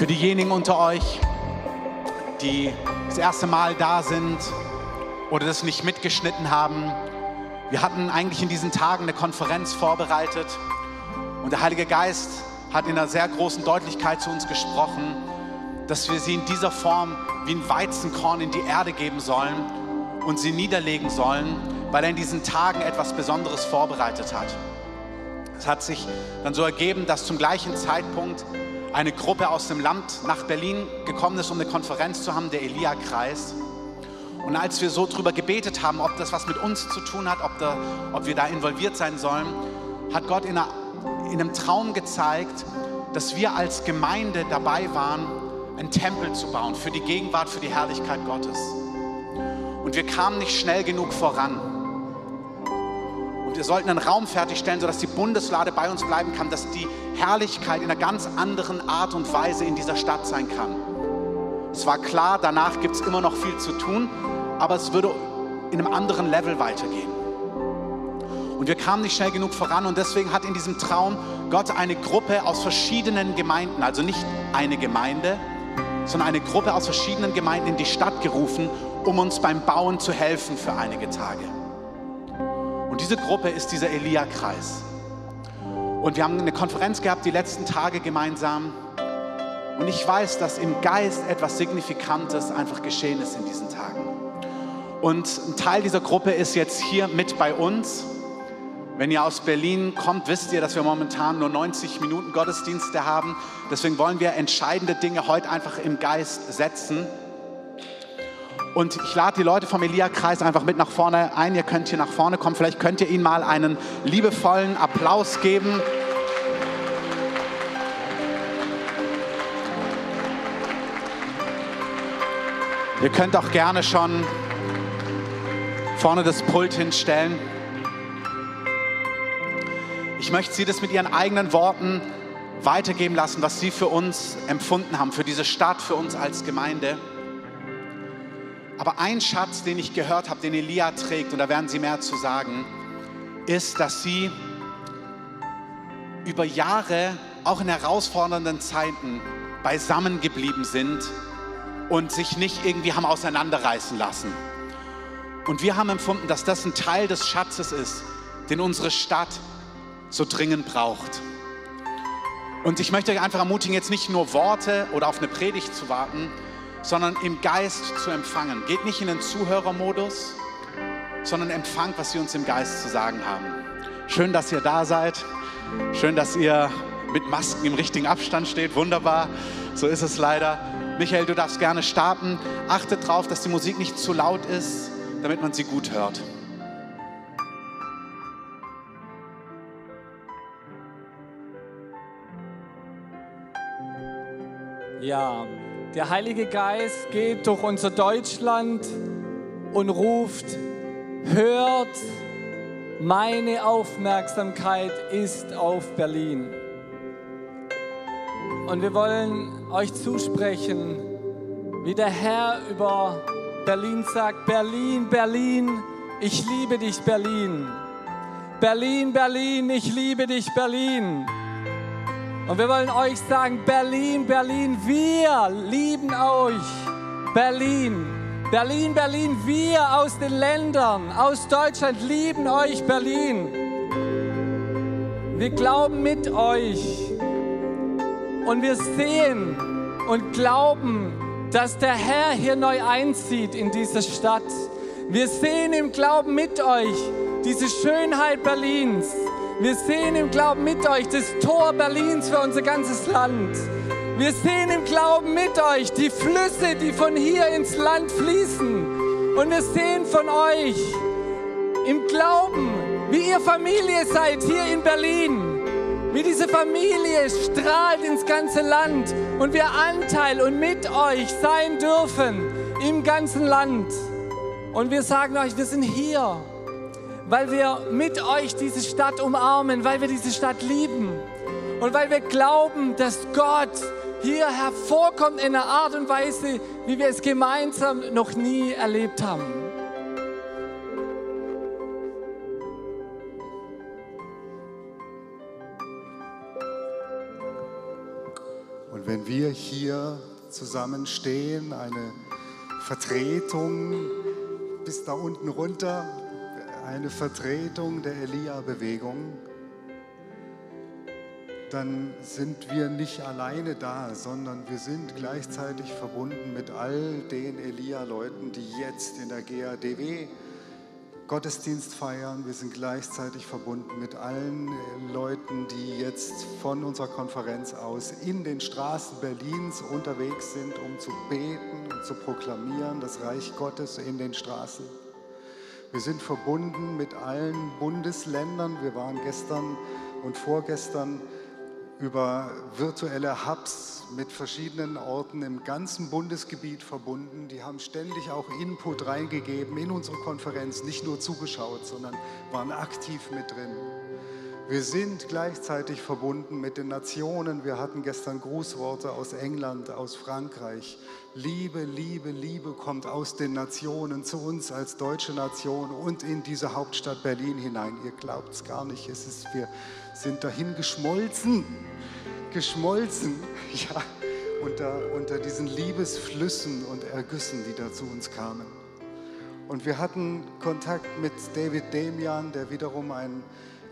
Für diejenigen unter euch, die das erste Mal da sind oder das nicht mitgeschnitten haben, wir hatten eigentlich in diesen Tagen eine Konferenz vorbereitet und der Heilige Geist hat in einer sehr großen Deutlichkeit zu uns gesprochen, dass wir sie in dieser Form wie ein Weizenkorn in die Erde geben sollen und sie niederlegen sollen, weil er in diesen Tagen etwas Besonderes vorbereitet hat. Es hat sich dann so ergeben, dass zum gleichen Zeitpunkt eine Gruppe aus dem Land nach Berlin gekommen ist, um eine Konferenz zu haben, der Elia-Kreis. Und als wir so drüber gebetet haben, ob das was mit uns zu tun hat, ob, da, ob wir da involviert sein sollen, hat Gott in, einer, in einem Traum gezeigt, dass wir als Gemeinde dabei waren, einen Tempel zu bauen für die Gegenwart, für die Herrlichkeit Gottes. Und wir kamen nicht schnell genug voran. Und wir sollten einen Raum fertigstellen, sodass die Bundeslade bei uns bleiben kann, dass die Herrlichkeit in einer ganz anderen Art und Weise in dieser Stadt sein kann. Es war klar, danach gibt es immer noch viel zu tun, aber es würde in einem anderen Level weitergehen. Und wir kamen nicht schnell genug voran und deswegen hat in diesem Traum Gott eine Gruppe aus verschiedenen Gemeinden, also nicht eine Gemeinde, sondern eine Gruppe aus verschiedenen Gemeinden in die Stadt gerufen, um uns beim Bauen zu helfen für einige Tage. Und diese Gruppe ist dieser Elia-Kreis. Und wir haben eine Konferenz gehabt, die letzten Tage gemeinsam. Und ich weiß, dass im Geist etwas Signifikantes einfach geschehen ist in diesen Tagen. Und ein Teil dieser Gruppe ist jetzt hier mit bei uns. Wenn ihr aus Berlin kommt, wisst ihr, dass wir momentan nur 90 Minuten Gottesdienste haben. Deswegen wollen wir entscheidende Dinge heute einfach im Geist setzen. Und ich lade die Leute vom Elia-Kreis einfach mit nach vorne ein. Ihr könnt hier nach vorne kommen. Vielleicht könnt ihr ihnen mal einen liebevollen Applaus geben. Ihr könnt auch gerne schon vorne das Pult hinstellen. Ich möchte Sie das mit Ihren eigenen Worten weitergeben lassen, was Sie für uns empfunden haben, für diese Stadt, für uns als Gemeinde. Aber ein Schatz, den ich gehört habe, den Elia trägt, und da werden Sie mehr zu sagen, ist, dass Sie über Jahre, auch in herausfordernden Zeiten, beisammen geblieben sind und sich nicht irgendwie haben auseinanderreißen lassen. Und wir haben empfunden, dass das ein Teil des Schatzes ist, den unsere Stadt so dringend braucht. Und ich möchte euch einfach ermutigen, jetzt nicht nur Worte oder auf eine Predigt zu warten, sondern im Geist zu empfangen. Geht nicht in den Zuhörermodus, sondern empfangt, was sie uns im Geist zu sagen haben. Schön, dass ihr da seid. Schön, dass ihr mit Masken im richtigen Abstand steht. Wunderbar. So ist es leider. Michael, du darfst gerne starten. Achtet darauf, dass die Musik nicht zu laut ist, damit man sie gut hört. Ja, der Heilige Geist geht durch unser Deutschland und ruft, hört, meine Aufmerksamkeit ist auf Berlin. Und wir wollen euch zusprechen, wie der Herr über Berlin sagt, Berlin, Berlin, ich liebe dich, Berlin. Berlin, Berlin, ich liebe dich, Berlin. Und wir wollen euch sagen, Berlin, Berlin, wir lieben euch. Berlin, Berlin, Berlin, wir aus den Ländern, aus Deutschland lieben euch, Berlin. Wir glauben mit euch. Und wir sehen und glauben, dass der Herr hier neu einzieht in diese Stadt. Wir sehen im Glauben mit euch diese Schönheit Berlins. Wir sehen im Glauben mit euch das Tor Berlins für unser ganzes Land. Wir sehen im Glauben mit euch die Flüsse, die von hier ins Land fließen. Und wir sehen von euch im Glauben, wie ihr Familie seid hier in Berlin. Wie diese Familie strahlt ins ganze Land und wir Anteil und mit euch sein dürfen im ganzen Land. Und wir sagen euch, wir sind hier weil wir mit euch diese Stadt umarmen, weil wir diese Stadt lieben und weil wir glauben, dass Gott hier hervorkommt in einer Art und Weise, wie wir es gemeinsam noch nie erlebt haben. Und wenn wir hier zusammenstehen, eine Vertretung bis da unten runter, eine Vertretung der Elia-Bewegung, dann sind wir nicht alleine da, sondern wir sind gleichzeitig verbunden mit all den Elia-Leuten, die jetzt in der GADW Gottesdienst feiern. Wir sind gleichzeitig verbunden mit allen Leuten, die jetzt von unserer Konferenz aus in den Straßen Berlins unterwegs sind, um zu beten und zu proklamieren, das Reich Gottes in den Straßen. Wir sind verbunden mit allen Bundesländern. Wir waren gestern und vorgestern über virtuelle Hubs mit verschiedenen Orten im ganzen Bundesgebiet verbunden. Die haben ständig auch Input reingegeben in unsere Konferenz, nicht nur zugeschaut, sondern waren aktiv mit drin. Wir sind gleichzeitig verbunden mit den Nationen. Wir hatten gestern Grußworte aus England, aus Frankreich. Liebe, Liebe, Liebe kommt aus den Nationen zu uns als deutsche Nation und in diese Hauptstadt Berlin hinein. Ihr glaubt es gar nicht. Es ist, wir sind dahin geschmolzen. Geschmolzen, ja, unter, unter diesen Liebesflüssen und Ergüssen, die da zu uns kamen. Und wir hatten Kontakt mit David Demian, der wiederum ein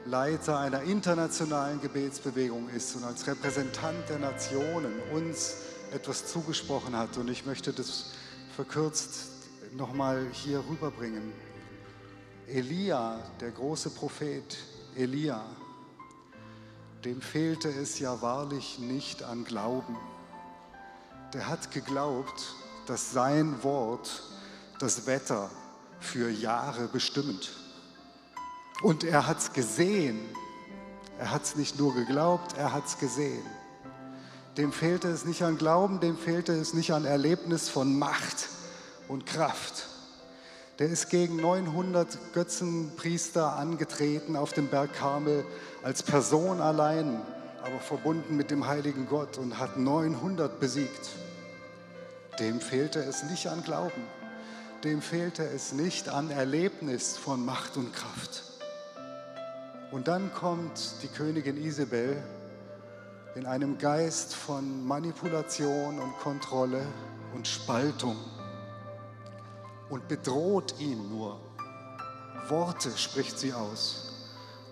Leiter einer internationalen Gebetsbewegung ist und als Repräsentant der Nationen uns etwas zugesprochen hat. Und ich möchte das verkürzt nochmal hier rüberbringen. Elia, der große Prophet Elia, dem fehlte es ja wahrlich nicht an Glauben. Der hat geglaubt, dass sein Wort das Wetter für Jahre bestimmt. Und er hat es gesehen. Er hat es nicht nur geglaubt, er hat es gesehen. Dem fehlte es nicht an Glauben, dem fehlte es nicht an Erlebnis von Macht und Kraft. Der ist gegen 900 Götzenpriester angetreten auf dem Berg Karmel als Person allein, aber verbunden mit dem heiligen Gott und hat 900 besiegt. Dem fehlte es nicht an Glauben, dem fehlte es nicht an Erlebnis von Macht und Kraft. Und dann kommt die Königin Isabel in einem Geist von Manipulation und Kontrolle und Spaltung und bedroht ihn nur. Worte spricht sie aus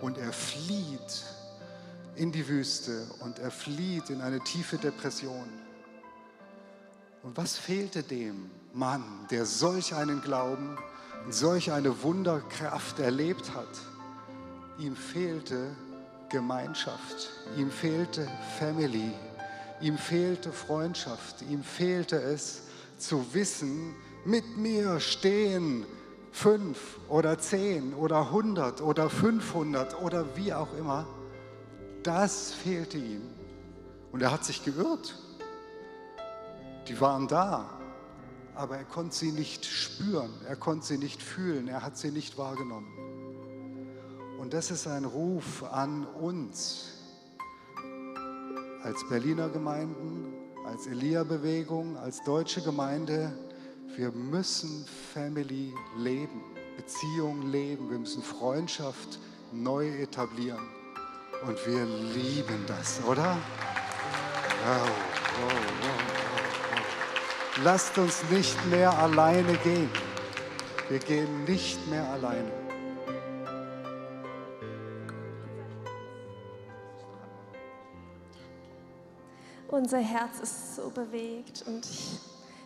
und er flieht in die Wüste und er flieht in eine tiefe Depression. Und was fehlte dem Mann, der solch einen Glauben und solch eine Wunderkraft erlebt hat? Ihm fehlte Gemeinschaft, ihm fehlte Family, ihm fehlte Freundschaft, ihm fehlte es zu wissen, mit mir stehen fünf oder zehn oder hundert oder fünfhundert oder wie auch immer. Das fehlte ihm. Und er hat sich geirrt. Die waren da, aber er konnte sie nicht spüren, er konnte sie nicht fühlen, er hat sie nicht wahrgenommen. Und das ist ein Ruf an uns als Berliner Gemeinden, als Elia-Bewegung, als deutsche Gemeinde. Wir müssen Family leben, Beziehung leben, wir müssen Freundschaft neu etablieren. Und wir lieben das, oder? Wow, wow, wow, Lasst uns nicht mehr alleine gehen. Wir gehen nicht mehr alleine. Unser Herz ist so bewegt und ich,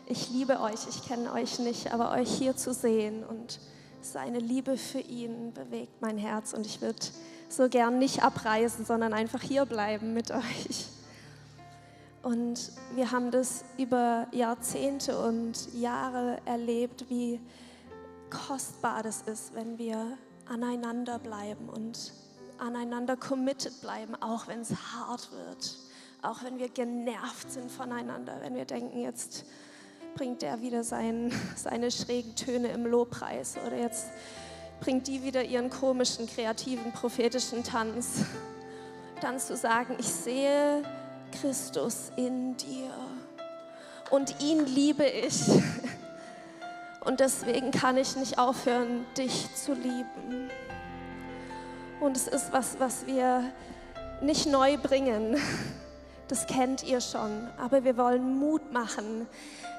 ich liebe euch. Ich kenne euch nicht, aber euch hier zu sehen und seine Liebe für ihn bewegt mein Herz und ich würde so gern nicht abreisen, sondern einfach hier bleiben mit euch. Und wir haben das über Jahrzehnte und Jahre erlebt, wie kostbar das ist, wenn wir aneinander bleiben und aneinander committed bleiben, auch wenn es hart wird auch wenn wir genervt sind voneinander, wenn wir denken, jetzt bringt der wieder sein, seine schrägen Töne im Lobpreis oder jetzt bringt die wieder ihren komischen, kreativen, prophetischen Tanz, dann zu sagen, ich sehe Christus in dir und ihn liebe ich. Und deswegen kann ich nicht aufhören, dich zu lieben. Und es ist was, was wir nicht neu bringen, Das kennt ihr schon, aber wir wollen Mut machen,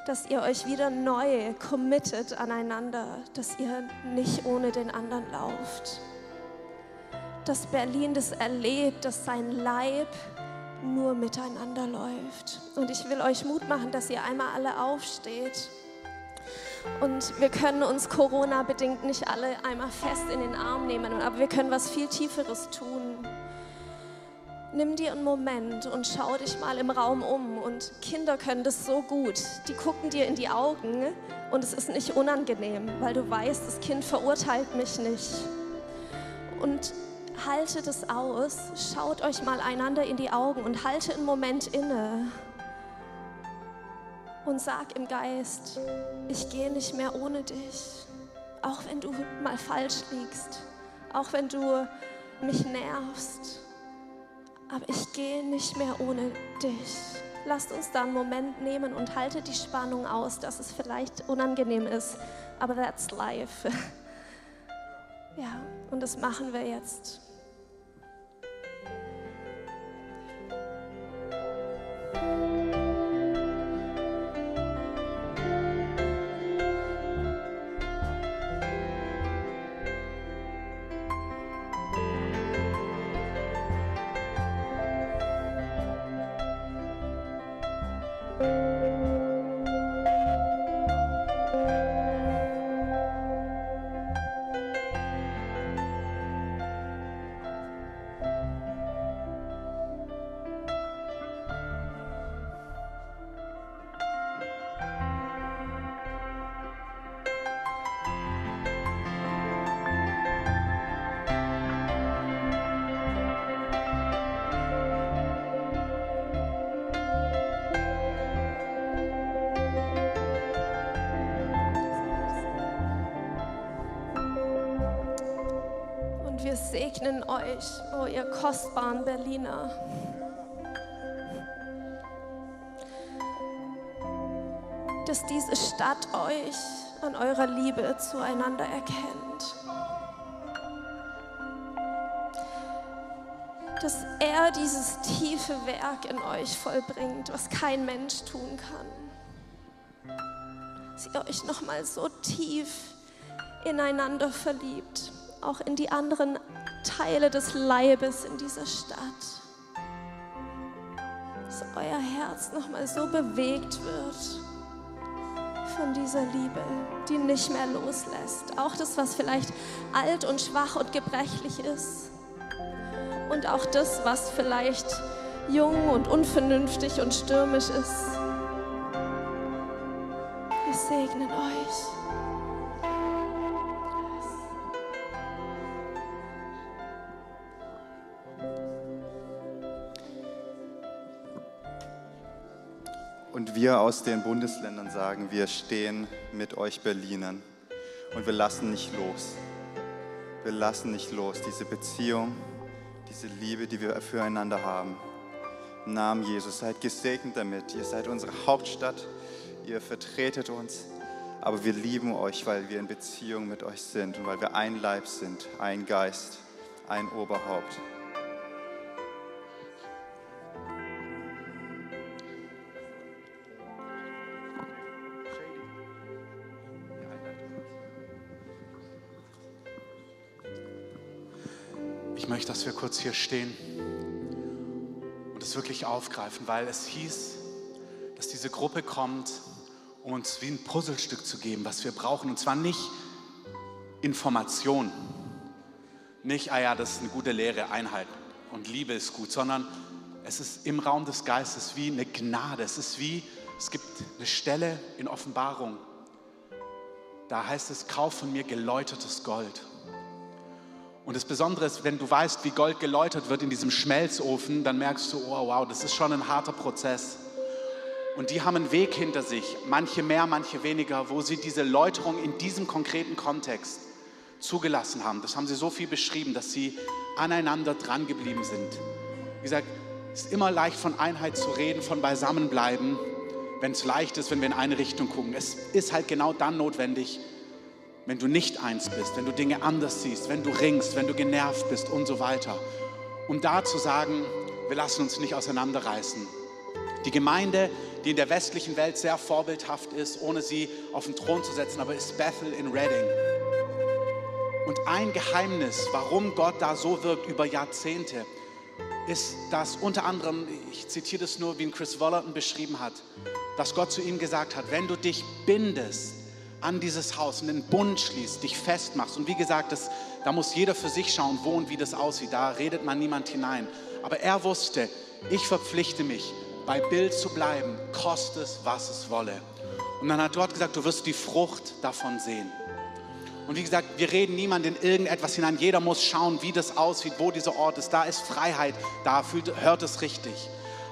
dass ihr euch wieder neu committet aneinander, dass ihr nicht ohne den anderen lauft. Dass Berlin das erlebt, dass sein Leib nur miteinander läuft. Und ich will euch Mut machen, dass ihr einmal alle aufsteht. Und wir können uns Corona-bedingt nicht alle einmal fest in den Arm nehmen, aber wir können was viel Tieferes tun. Nimm dir einen Moment und schau dich mal im Raum um. Und Kinder können das so gut. Die gucken dir in die Augen und es ist nicht unangenehm, weil du weißt, das Kind verurteilt mich nicht. Und haltet es aus, schaut euch mal einander in die Augen und halte einen Moment inne und sag im Geist, ich gehe nicht mehr ohne dich, auch wenn du mal falsch liegst, auch wenn du mich nervst aber ich gehe nicht mehr ohne dich. Lasst uns da einen Moment nehmen und halte die Spannung aus, dass es vielleicht unangenehm ist, aber that's life. Ja, und das machen wir jetzt. wir segnen euch, oh ihr kostbaren Berliner. Dass diese Stadt euch an eurer Liebe zueinander erkennt. Dass er dieses tiefe Werk in euch vollbringt, was kein Mensch tun kann. Dass ihr euch nochmal so tief ineinander verliebt auch in die anderen Teile des Leibes in dieser Stadt. Dass euer Herz nochmal so bewegt wird von dieser Liebe, die nicht mehr loslässt. Auch das, was vielleicht alt und schwach und gebrechlich ist. Und auch das, was vielleicht jung und unvernünftig und stürmisch ist. Wir segnen euch. Wir aus den Bundesländern sagen, wir stehen mit euch Berlinern und wir lassen nicht los. Wir lassen nicht los diese Beziehung, diese Liebe, die wir füreinander haben. Im Namen Jesus, seid gesegnet damit. Ihr seid unsere Hauptstadt, ihr vertretet uns, aber wir lieben euch, weil wir in Beziehung mit euch sind und weil wir ein Leib sind, ein Geist, ein Oberhaupt. Möchte, dass wir kurz hier stehen und es wirklich aufgreifen, weil es hieß, dass diese Gruppe kommt, um uns wie ein Puzzlestück zu geben, was wir brauchen. Und zwar nicht Information, nicht, ah ja, das ist eine gute Lehre, Einheit und Liebe ist gut, sondern es ist im Raum des Geistes wie eine Gnade. Es ist wie, es gibt eine Stelle in Offenbarung, da heißt es, kauf von mir geläutertes Gold. Und das Besondere ist, wenn du weißt, wie Gold geläutert wird in diesem Schmelzofen, dann merkst du, oh wow, das ist schon ein harter Prozess. Und die haben einen Weg hinter sich, manche mehr, manche weniger, wo sie diese Läuterung in diesem konkreten Kontext zugelassen haben. Das haben sie so viel beschrieben, dass sie aneinander dran geblieben sind. Wie gesagt, es ist immer leicht von Einheit zu reden, von Beisammenbleiben, wenn es leicht ist, wenn wir in eine Richtung gucken. Es ist halt genau dann notwendig, wenn du nicht eins bist, wenn du Dinge anders siehst, wenn du ringst, wenn du genervt bist und so weiter. Um da zu sagen, wir lassen uns nicht auseinanderreißen, Die Gemeinde, die in der westlichen Welt sehr vorbildhaft ist, ohne sie auf den Thron zu setzen, aber ist Bethel in Reading. Und ein Geheimnis, warum Gott da so wirkt über Jahrzehnte, ist, dass unter anderem, ich zitiere das nur, wie ihn Chris Wollerton beschrieben hat, dass Gott zu ihm gesagt hat, wenn du dich bindest an dieses Haus und den Bund schließt, dich festmachst. Und wie gesagt, das, da muss jeder für sich schauen, wo und wie das aussieht. Da redet man niemand hinein. Aber er wusste, ich verpflichte mich, bei Bild zu bleiben, koste es, was es wolle. Und dann hat Gott gesagt, du wirst die Frucht davon sehen. Und wie gesagt, wir reden niemand in irgendetwas hinein. Jeder muss schauen, wie das aussieht, wo dieser Ort ist. Da ist Freiheit, da fühlt, hört es richtig.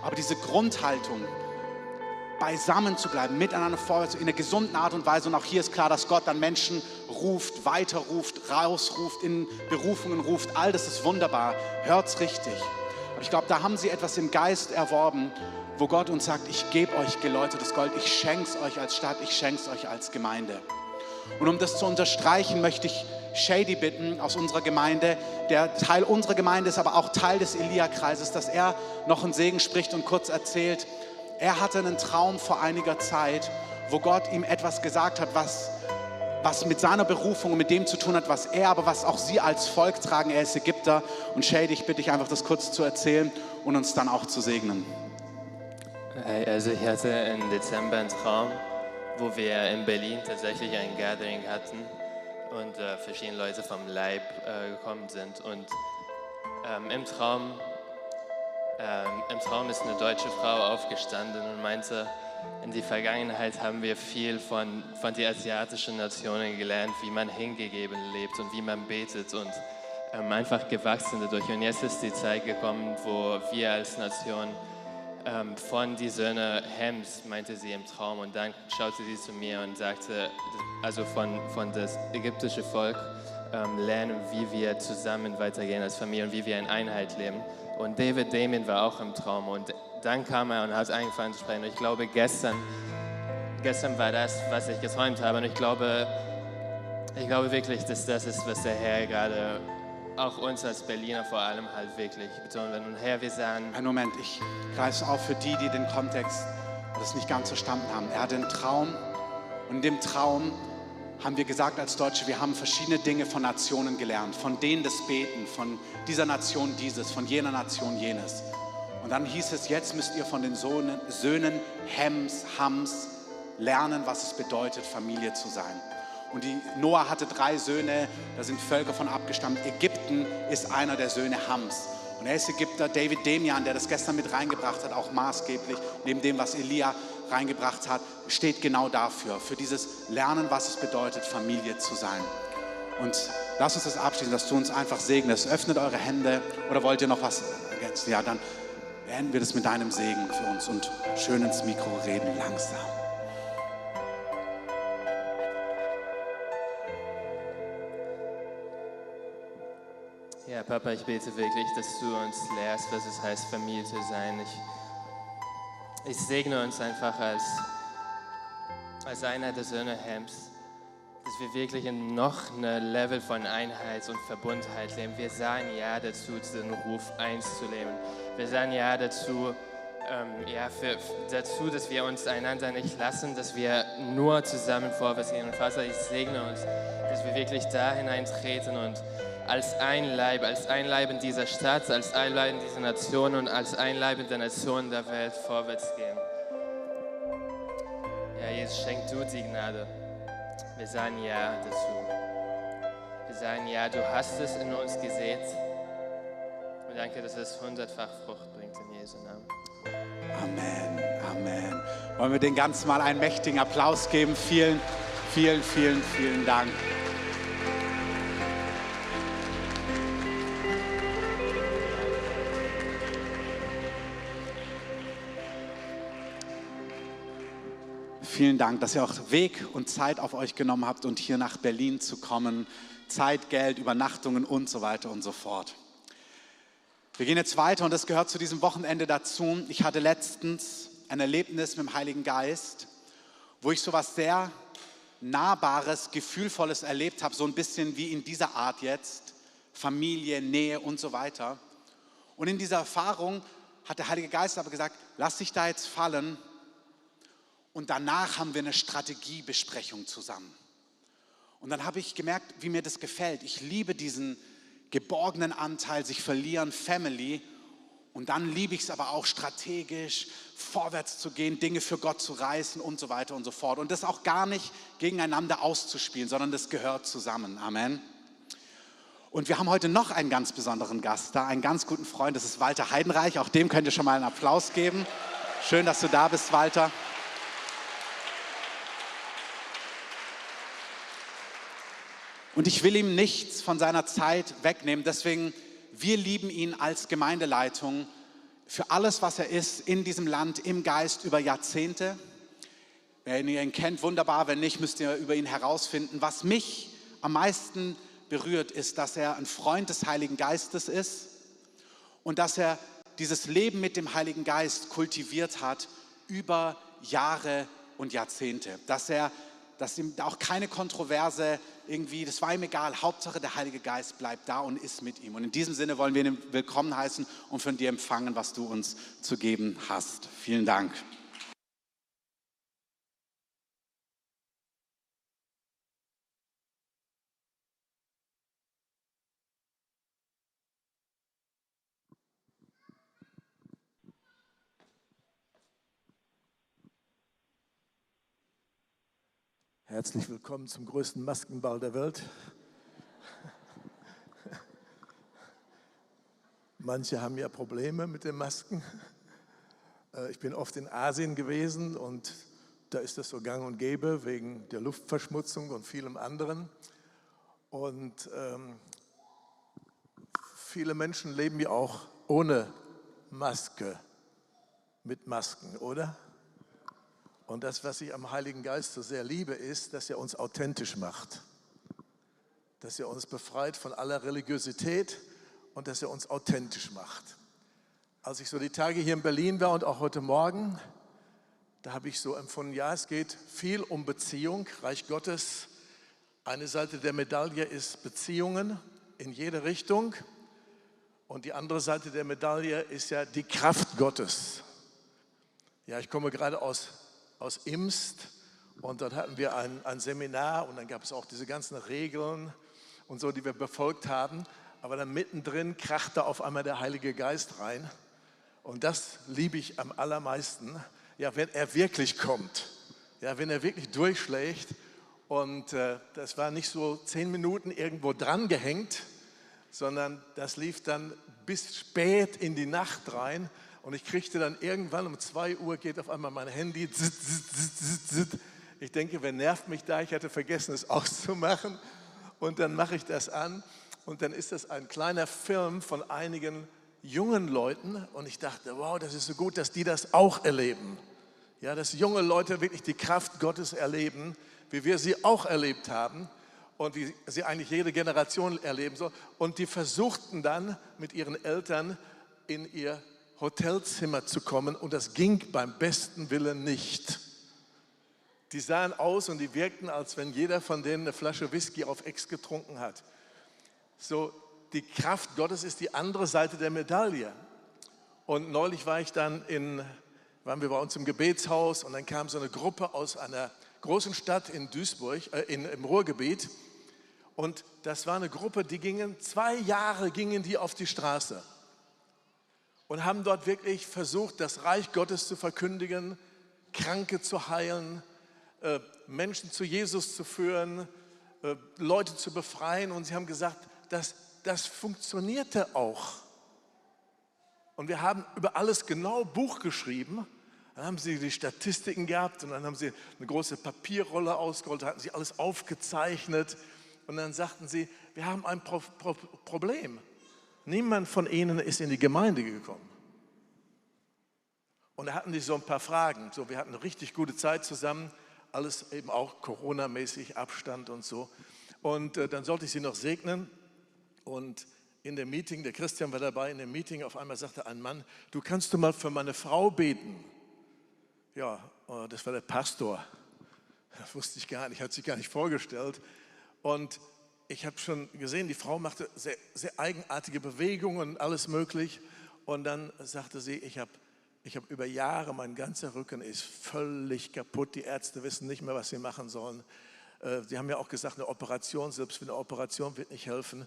Aber diese Grundhaltung, beisammen zu bleiben, miteinander vorwärts, in einer gesunden Art und Weise. Und auch hier ist klar, dass Gott dann Menschen ruft, weiterruft, rausruft, in Berufungen ruft. All das ist wunderbar. Hört's richtig. Aber ich glaube, da haben sie etwas im Geist erworben, wo Gott uns sagt, ich gebe euch geläutertes Gold, ich schenke es euch als Stadt, ich schenke es euch als Gemeinde. Und um das zu unterstreichen, möchte ich Shady bitten aus unserer Gemeinde, der Teil unserer Gemeinde ist, aber auch Teil des Elia-Kreises, dass er noch einen Segen spricht und kurz erzählt. Er hatte einen Traum vor einiger Zeit, wo Gott ihm etwas gesagt hat, was, was mit seiner Berufung und mit dem zu tun hat, was er, aber was auch sie als Volk tragen. Er ist Ägypter. Und Shady, ich bitte dich einfach, das kurz zu erzählen und uns dann auch zu segnen. Also ich hatte im Dezember einen Traum wo wir in Berlin tatsächlich ein Gathering hatten und äh, verschiedene Leute vom Leib äh, gekommen sind. Und ähm, im, Traum, ähm, im Traum ist eine deutsche Frau aufgestanden und meinte, in der Vergangenheit haben wir viel von, von den asiatischen Nationen gelernt, wie man hingegeben lebt und wie man betet und ähm, einfach gewachsen dadurch. Und jetzt ist die Zeit gekommen, wo wir als Nation ähm, von die Söhne Hems, meinte sie im Traum. Und dann schaute sie zu mir und sagte, also von, von das ägyptische Volk ähm, lernen, wie wir zusammen weitergehen als Familie und wie wir in Einheit leben. Und David Damien war auch im Traum. Und dann kam er und hat angefangen zu sprechen. Und ich glaube, gestern, gestern war das, was ich geträumt habe. Und ich glaube, ich glaube wirklich, dass das ist, was der Herr gerade auch uns als Berliner vor allem halt wirklich betonen werden. Und Herr, wir sagen. Ein Moment, ich greife auf für die, die den Kontext das nicht ganz verstanden haben. Er hatte einen Traum und in dem Traum haben wir gesagt als Deutsche, wir haben verschiedene Dinge von Nationen gelernt. Von denen das Beten, von dieser Nation dieses, von jener Nation jenes. Und dann hieß es, jetzt müsst ihr von den Söhnen, Söhnen Hems, Hams lernen, was es bedeutet, Familie zu sein. Und die, Noah hatte drei Söhne, da sind Völker von abgestammt. Ägypten ist einer der Söhne Hams. Und er ist Ägypter. David Demian, der das gestern mit reingebracht hat, auch maßgeblich, neben dem, was Elia reingebracht hat, steht genau dafür, für dieses Lernen, was es bedeutet, Familie zu sein. Und lass uns das abschließen, dass du uns einfach segnest. Öffnet eure Hände oder wollt ihr noch was ergänzen? Ja, dann beenden wir das mit deinem Segen für uns und schön ins Mikro reden, langsam. Ja, Papa, ich bete wirklich, dass du uns lehrst, was es heißt, Familie zu sein. Ich, ich segne uns einfach als, als einer der Söhne Hems, dass wir wirklich in noch ein Level von Einheit und Verbundenheit leben. Wir sagen Ja dazu, den Ruf eins zu leben. Wir sagen Ja dazu, ähm, ja, für, dazu, dass wir uns einander nicht lassen, dass wir nur zusammen vorwärts gehen. Und Vater, ich segne uns, dass wir wirklich da hineintreten und als ein Leib, als ein Leib in dieser Stadt, als ein Leib in dieser Nation und als ein Leib in der Nation der Welt vorwärts gehen. Ja, Jesus, schenk du die Gnade. Wir sagen Ja dazu. Wir sagen Ja, du hast es in uns gesät. Und danke, dass es hundertfach Frucht bringt in Jesu Namen. Amen, Amen. Wollen wir den ganzen mal einen mächtigen Applaus geben? Vielen, vielen, vielen, vielen Dank. Vielen Dank, dass ihr auch Weg und Zeit auf euch genommen habt und hier nach Berlin zu kommen. Zeit, Geld, Übernachtungen und so weiter und so fort. Wir gehen jetzt weiter und das gehört zu diesem Wochenende dazu. Ich hatte letztens ein Erlebnis mit dem Heiligen Geist, wo ich so was sehr Nahbares, Gefühlvolles erlebt habe, so ein bisschen wie in dieser Art jetzt. Familie, Nähe und so weiter. Und in dieser Erfahrung hat der Heilige Geist aber gesagt, lass dich da jetzt fallen und danach haben wir eine Strategiebesprechung zusammen. Und dann habe ich gemerkt, wie mir das gefällt. Ich liebe diesen geborgenen Anteil, sich verlieren, Family. Und dann liebe ich es aber auch strategisch, vorwärts zu gehen, Dinge für Gott zu reißen und so weiter und so fort. Und das auch gar nicht gegeneinander auszuspielen, sondern das gehört zusammen. Amen. Und wir haben heute noch einen ganz besonderen Gast da, einen ganz guten Freund, das ist Walter Heidenreich. Auch dem könnt ihr schon mal einen Applaus geben. Schön, dass du da bist, Walter. Und ich will ihm nichts von seiner Zeit wegnehmen. Deswegen, wir lieben ihn als Gemeindeleitung für alles, was er ist in diesem Land, im Geist über Jahrzehnte. Wenn ihr ihn kennt, wunderbar. Wenn nicht, müsst ihr über ihn herausfinden. Was mich am meisten berührt, ist, dass er ein Freund des Heiligen Geistes ist und dass er dieses Leben mit dem Heiligen Geist kultiviert hat über Jahre und Jahrzehnte. Dass er dass ihm auch keine Kontroverse irgendwie, das war ihm egal. Hauptsache der Heilige Geist bleibt da und ist mit ihm. Und in diesem Sinne wollen wir ihn willkommen heißen und von dir empfangen, was du uns zu geben hast. Vielen Dank. Herzlich willkommen zum größten Maskenball der Welt. Manche haben ja Probleme mit den Masken. Äh, ich bin oft in Asien gewesen und da ist das so gang und gäbe wegen der Luftverschmutzung und vielem anderen. Und ähm, viele Menschen leben ja auch ohne Maske, mit Masken, oder? Und das, was ich am Heiligen Geist so sehr liebe, ist, dass er uns authentisch macht. Dass er uns befreit von aller Religiosität und dass er uns authentisch macht. Als ich so die Tage hier in Berlin war und auch heute Morgen, da habe ich so empfunden, ja, es geht viel um Beziehung, Reich Gottes. Eine Seite der Medaille ist Beziehungen in jede Richtung. Und die andere Seite der Medaille ist ja die Kraft Gottes. Ja, ich komme gerade aus aus Imst und dort hatten wir ein, ein Seminar und dann gab es auch diese ganzen Regeln und so, die wir befolgt haben. Aber dann mittendrin krachte auf einmal der Heilige Geist rein. Und das liebe ich am allermeisten, ja, wenn er wirklich kommt, ja, wenn er wirklich durchschlägt. Und äh, das war nicht so zehn Minuten irgendwo dran gehängt, sondern das lief dann bis spät in die Nacht rein. Und ich kriegte dann irgendwann um 2 Uhr geht auf einmal mein Handy. Zit, zit, zit, ich denke, wer nervt mich da? Ich hatte vergessen, es auszumachen. Und dann mache ich das an. Und dann ist das ein kleiner Film von einigen jungen Leuten. Und ich dachte, wow, das ist so gut, dass die das auch erleben. Ja, dass junge Leute wirklich die Kraft Gottes erleben, wie wir sie auch erlebt haben und wie sie eigentlich jede Generation erleben soll. Und die versuchten dann mit ihren Eltern in ihr Hotelzimmer zu kommen und das ging beim besten Willen nicht. Die sahen aus und die wirkten, als wenn jeder von denen eine Flasche Whisky auf Ex getrunken hat. So, die Kraft Gottes ist die andere Seite der Medaille. Und neulich war ich dann in, waren wir bei uns im Gebetshaus und dann kam so eine Gruppe aus einer großen Stadt in Duisburg, äh, in, im Ruhrgebiet. Und das war eine Gruppe, die gingen, zwei Jahre gingen die auf die Straße und haben dort wirklich versucht, das Reich Gottes zu verkündigen, Kranke zu heilen, äh, Menschen zu Jesus zu führen, äh, Leute zu befreien. Und sie haben gesagt, das, das funktionierte auch. Und wir haben über alles genau Buch geschrieben. Dann haben sie die Statistiken gehabt und dann haben sie eine große Papierrolle ausgerollt, hatten sie alles aufgezeichnet. Und dann sagten sie, wir haben ein Pro Pro Problem. Niemand von ihnen ist in die Gemeinde gekommen. Und da hatten die so ein paar Fragen. So, wir hatten eine richtig gute Zeit zusammen, alles eben auch Corona-mäßig, Abstand und so. Und äh, dann sollte ich sie noch segnen. Und in dem Meeting, der Christian war dabei, in dem Meeting auf einmal sagte ein Mann, du kannst du mal für meine Frau beten. Ja, oh, das war der Pastor. Das wusste ich gar nicht, hat sich gar nicht vorgestellt. Und ich habe schon gesehen, die Frau machte sehr, sehr eigenartige Bewegungen alles möglich. Und dann sagte sie, ich habe ich hab über Jahre, mein ganzer Rücken ist völlig kaputt. Die Ärzte wissen nicht mehr, was sie machen sollen. Äh, Sie haben ja auch gesagt, eine Operation, selbst eine Operation wird nicht helfen.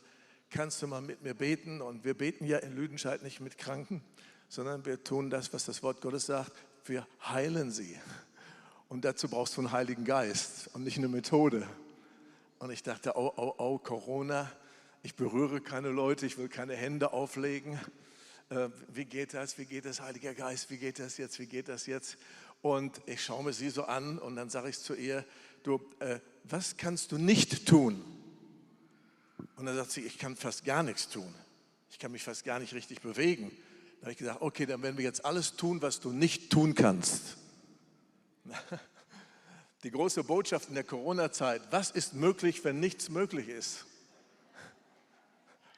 Kannst du mal mit mir beten? Und wir beten ja in Lüdenscheid nicht mit Kranken, sondern wir tun das, was das Wort Gottes sagt. Wir heilen sie. Und dazu brauchst du einen Heiligen Geist und nicht eine Methode. Und ich dachte, oh, oh, oh, Corona, ich berühre keine Leute, ich will keine Hände auflegen. Äh, wie geht das? Wie geht das, Heiliger Geist? Wie geht das jetzt? Wie geht das jetzt? Und ich schaue mir sie so an und dann sage ich zu ihr, du, äh, was kannst du nicht tun? Und dann sagt sie, ich kann fast gar nichts tun. Ich kann mich fast gar nicht richtig bewegen. Da habe ich gesagt, okay, dann werden wir jetzt alles tun, was du nicht tun kannst. Die große Botschaft in der Corona-Zeit, was ist möglich, wenn nichts möglich ist?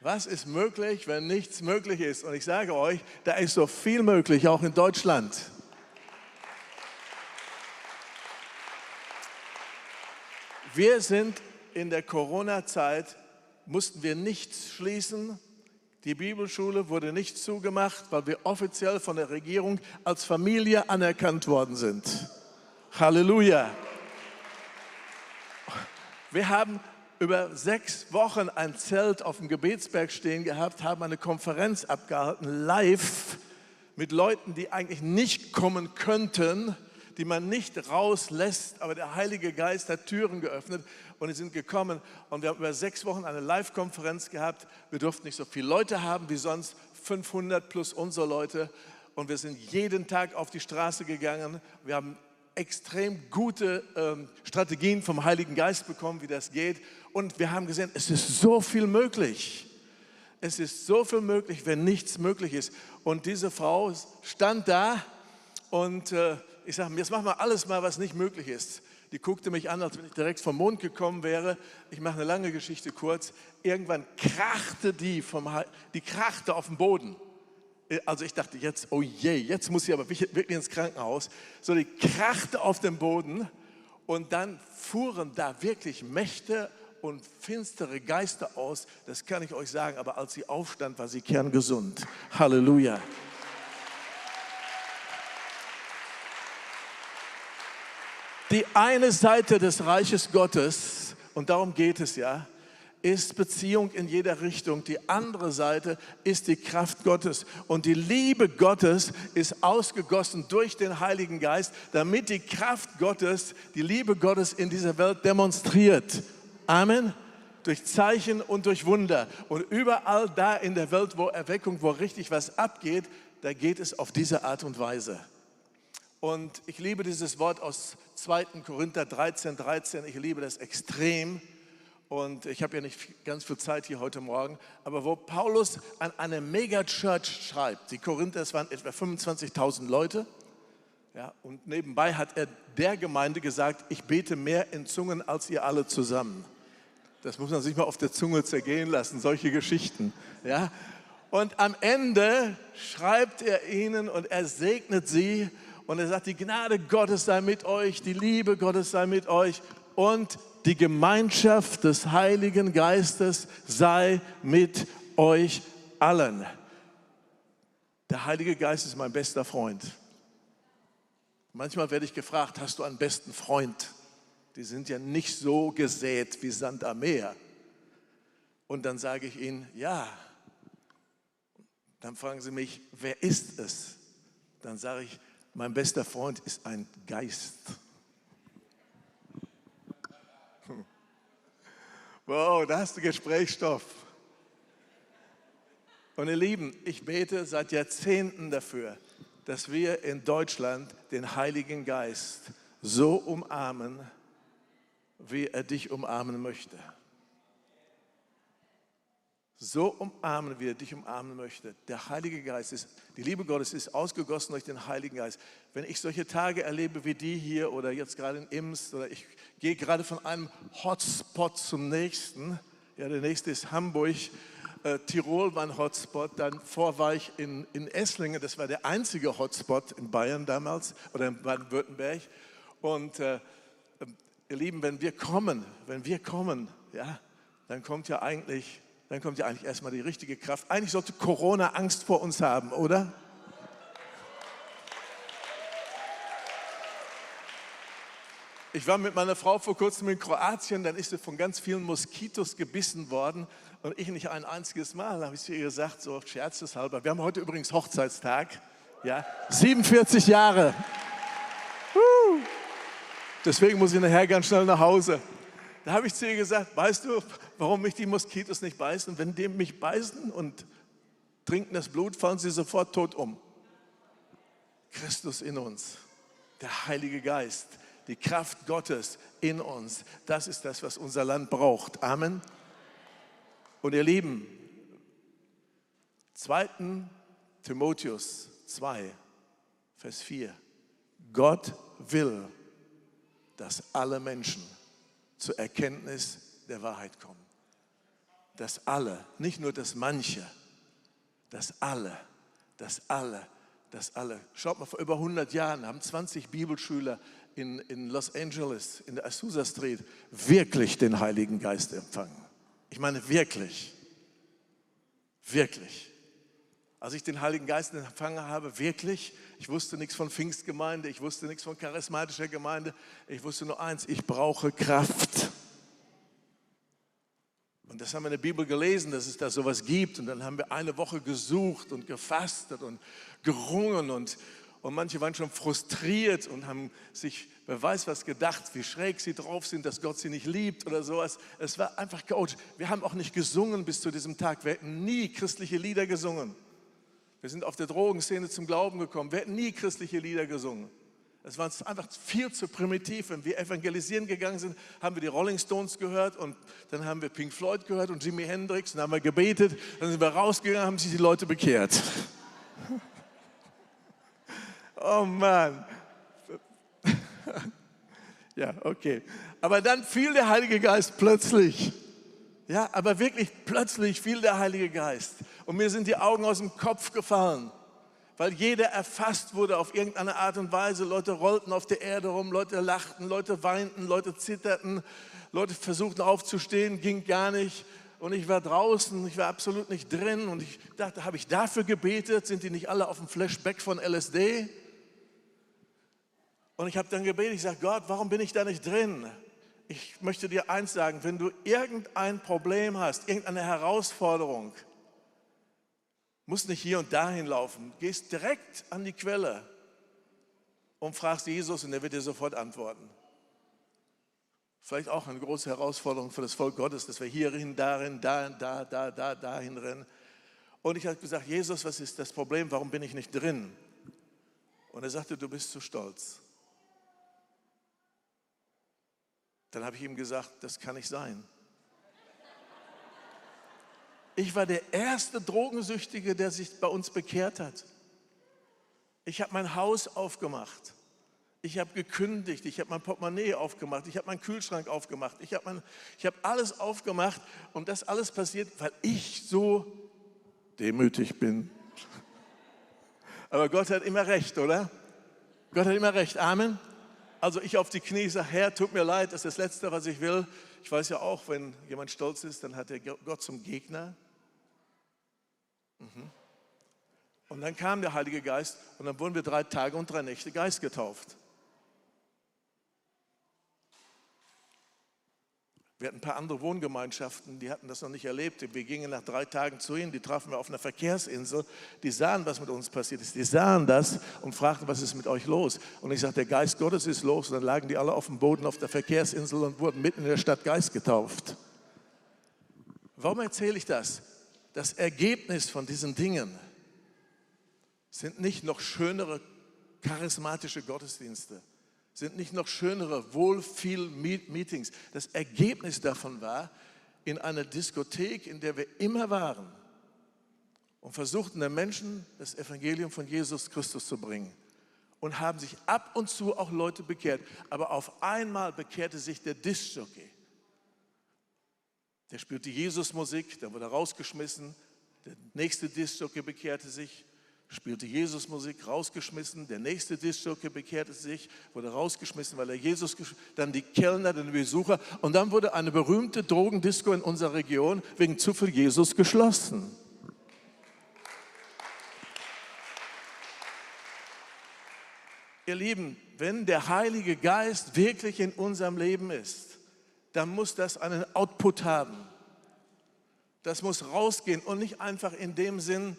Was ist möglich, wenn nichts möglich ist? Und ich sage euch, da ist so viel möglich, auch in Deutschland. Wir sind in der Corona-Zeit, mussten wir nichts schließen. Die Bibelschule wurde nicht zugemacht, weil wir offiziell von der Regierung als Familie anerkannt worden sind. Halleluja. Wir haben über sechs Wochen ein Zelt auf dem Gebetsberg stehen gehabt, haben eine Konferenz abgehalten, live mit Leuten, die eigentlich nicht kommen könnten, die man nicht rauslässt, aber der Heilige Geist hat Türen geöffnet und die sind gekommen und wir haben über sechs Wochen eine Live-Konferenz gehabt. Wir durften nicht so viele Leute haben wie sonst, 500 plus unsere Leute und wir sind jeden Tag auf die Straße gegangen. Wir haben extrem gute ähm, Strategien vom Heiligen Geist bekommen, wie das geht. Und wir haben gesehen, es ist so viel möglich. Es ist so viel möglich, wenn nichts möglich ist. Und diese Frau stand da und äh, ich sage, jetzt machen wir alles mal, was nicht möglich ist. Die guckte mich an, als wenn ich direkt vom Mond gekommen wäre. Ich mache eine lange Geschichte kurz. Irgendwann krachte die, vom, die krachte auf dem Boden. Also ich dachte jetzt, oh je, jetzt muss sie aber wirklich ins Krankenhaus. So, die krachte auf dem Boden und dann fuhren da wirklich Mächte und finstere Geister aus. Das kann ich euch sagen, aber als sie aufstand, war sie kerngesund. Halleluja. Die eine Seite des Reiches Gottes, und darum geht es ja, ist Beziehung in jeder Richtung. Die andere Seite ist die Kraft Gottes. Und die Liebe Gottes ist ausgegossen durch den Heiligen Geist, damit die Kraft Gottes, die Liebe Gottes in dieser Welt demonstriert. Amen. Durch Zeichen und durch Wunder. Und überall da in der Welt, wo Erweckung, wo richtig was abgeht, da geht es auf diese Art und Weise. Und ich liebe dieses Wort aus 2. Korinther 13, 13. Ich liebe das extrem und ich habe ja nicht ganz viel Zeit hier heute Morgen, aber wo Paulus an eine Megachurch schreibt, die Korinther, es waren etwa 25.000 Leute, ja, und nebenbei hat er der Gemeinde gesagt, ich bete mehr in Zungen als ihr alle zusammen. Das muss man sich mal auf der Zunge zergehen lassen, solche Geschichten. Ja. Und am Ende schreibt er ihnen und er segnet sie und er sagt, die Gnade Gottes sei mit euch, die Liebe Gottes sei mit euch und die Gemeinschaft des Heiligen Geistes sei mit euch allen. Der Heilige Geist ist mein bester Freund. Manchmal werde ich gefragt, hast du einen besten Freund? Die sind ja nicht so gesät wie Sand am Meer. Und dann sage ich ihnen, ja. Dann fragen sie mich, wer ist es? Dann sage ich, mein bester Freund ist ein Geist. Wow, da hast du Gesprächsstoff. Und ihr Lieben, ich bete seit Jahrzehnten dafür, dass wir in Deutschland den Heiligen Geist so umarmen, wie er dich umarmen möchte so umarmen, wie er dich umarmen möchte. Der Heilige Geist ist, die Liebe Gottes ist ausgegossen durch den Heiligen Geist. Wenn ich solche Tage erlebe wie die hier oder jetzt gerade in Imst oder ich gehe gerade von einem Hotspot zum nächsten, ja, der nächste ist Hamburg, äh, Tirol war ein Hotspot, dann vor war ich in, in Esslingen, das war der einzige Hotspot in Bayern damals oder in Baden-Württemberg. Und äh, ihr Lieben, wenn wir kommen, wenn wir kommen, ja, dann kommt ja eigentlich dann kommt ja eigentlich erstmal die richtige Kraft. Eigentlich sollte Corona Angst vor uns haben, oder? Ich war mit meiner Frau vor kurzem in Kroatien, dann ist sie von ganz vielen Moskitos gebissen worden und ich nicht ein einziges Mal. Habe ich zu ihr gesagt, so scherzeshalber, wir haben heute übrigens Hochzeitstag, ja, 47 Jahre. Deswegen muss ich nachher ganz schnell nach Hause. Da habe ich zu ihr gesagt, weißt du, warum mich die Moskitos nicht beißen? Wenn die mich beißen und trinken das Blut, fallen sie sofort tot um. Christus in uns, der Heilige Geist, die Kraft Gottes in uns. Das ist das, was unser Land braucht. Amen. Und ihr Lieben, 2. Timotheus 2, Vers 4. Gott will, dass alle Menschen zur Erkenntnis der Wahrheit kommen. Dass alle, nicht nur das manche, dass alle, dass alle, dass alle. Schaut mal, vor über 100 Jahren haben 20 Bibelschüler in, in Los Angeles, in der Azusa Street, wirklich den Heiligen Geist empfangen. Ich meine wirklich, wirklich. Als ich den Heiligen Geist empfangen habe, wirklich, ich wusste nichts von Pfingstgemeinde, ich wusste nichts von charismatischer Gemeinde, ich wusste nur eins, ich brauche Kraft. Und das haben wir in der Bibel gelesen, dass es da sowas gibt. Und dann haben wir eine Woche gesucht und gefastet und gerungen und, und manche waren schon frustriert und haben sich, wer weiß was, gedacht, wie schräg sie drauf sind, dass Gott sie nicht liebt oder sowas. Es war einfach chaotisch. Wir haben auch nicht gesungen bis zu diesem Tag. Wir hätten nie christliche Lieder gesungen. Wir sind auf der Drogenszene zum Glauben gekommen. Wir hätten nie christliche Lieder gesungen. Es war einfach viel zu primitiv. Wenn wir evangelisieren gegangen sind, haben wir die Rolling Stones gehört und dann haben wir Pink Floyd gehört und Jimi Hendrix und dann haben wir gebetet. Dann sind wir rausgegangen, haben sich die Leute bekehrt. Oh Mann. Ja, okay. Aber dann fiel der Heilige Geist plötzlich. Ja, aber wirklich plötzlich fiel der Heilige Geist. Und mir sind die Augen aus dem Kopf gefallen, weil jeder erfasst wurde auf irgendeine Art und Weise. Leute rollten auf der Erde rum, Leute lachten, Leute weinten, Leute zitterten, Leute versuchten aufzustehen, ging gar nicht. Und ich war draußen, ich war absolut nicht drin. Und ich dachte, habe ich dafür gebetet? Sind die nicht alle auf dem Flashback von LSD? Und ich habe dann gebetet, ich sage, Gott, warum bin ich da nicht drin? Ich möchte dir eins sagen, wenn du irgendein Problem hast, irgendeine Herausforderung, musst nicht hier und dahin laufen, gehst direkt an die Quelle und fragst Jesus und er wird dir sofort antworten. Vielleicht auch eine große Herausforderung für das Volk Gottes, dass wir hierhin, darin, da, da, da, da, dahin rennen. Und ich habe gesagt, Jesus, was ist das Problem? Warum bin ich nicht drin? Und er sagte, du bist zu stolz. Dann habe ich ihm gesagt, das kann nicht sein. Ich war der erste Drogensüchtige, der sich bei uns bekehrt hat. Ich habe mein Haus aufgemacht. Ich habe gekündigt, ich habe mein Portemonnaie aufgemacht, ich habe meinen Kühlschrank aufgemacht, ich habe hab alles aufgemacht und das alles passiert, weil ich so demütig bin. Aber Gott hat immer recht, oder? Gott hat immer recht. Amen. Also ich auf die Knie sage, Herr, tut mir leid, das ist das Letzte, was ich will. Ich weiß ja auch, wenn jemand stolz ist, dann hat er Gott zum Gegner. Mhm. Und dann kam der Heilige Geist und dann wurden wir drei Tage und drei Nächte Geist getauft. Wir hatten ein paar andere Wohngemeinschaften, die hatten das noch nicht erlebt. Wir gingen nach drei Tagen zu ihnen, die trafen wir auf einer Verkehrsinsel. Die sahen, was mit uns passiert ist. Die sahen das und fragten, was ist mit euch los? Und ich sagte, der Geist Gottes ist los. Und dann lagen die alle auf dem Boden auf der Verkehrsinsel und wurden mitten in der Stadt Geist getauft. Warum erzähle ich das? Das Ergebnis von diesen Dingen sind nicht noch schönere charismatische Gottesdienste sind nicht noch schönere Wohlfühl-Meetings. Das Ergebnis davon war, in einer Diskothek, in der wir immer waren und versuchten den Menschen das Evangelium von Jesus Christus zu bringen und haben sich ab und zu auch Leute bekehrt. Aber auf einmal bekehrte sich der Diskjockey. Der spürte Jesusmusik, der wurde rausgeschmissen. Der nächste Diskjockey bekehrte sich. Spielte Jesus-Musik, rausgeschmissen. Der nächste Discjockey bekehrte sich, wurde rausgeschmissen, weil er Jesus, dann die Kellner, dann die Besucher. Und dann wurde eine berühmte Drogendisco in unserer Region wegen zu viel Jesus geschlossen. Ihr Lieben, wenn der Heilige Geist wirklich in unserem Leben ist, dann muss das einen Output haben. Das muss rausgehen und nicht einfach in dem Sinn,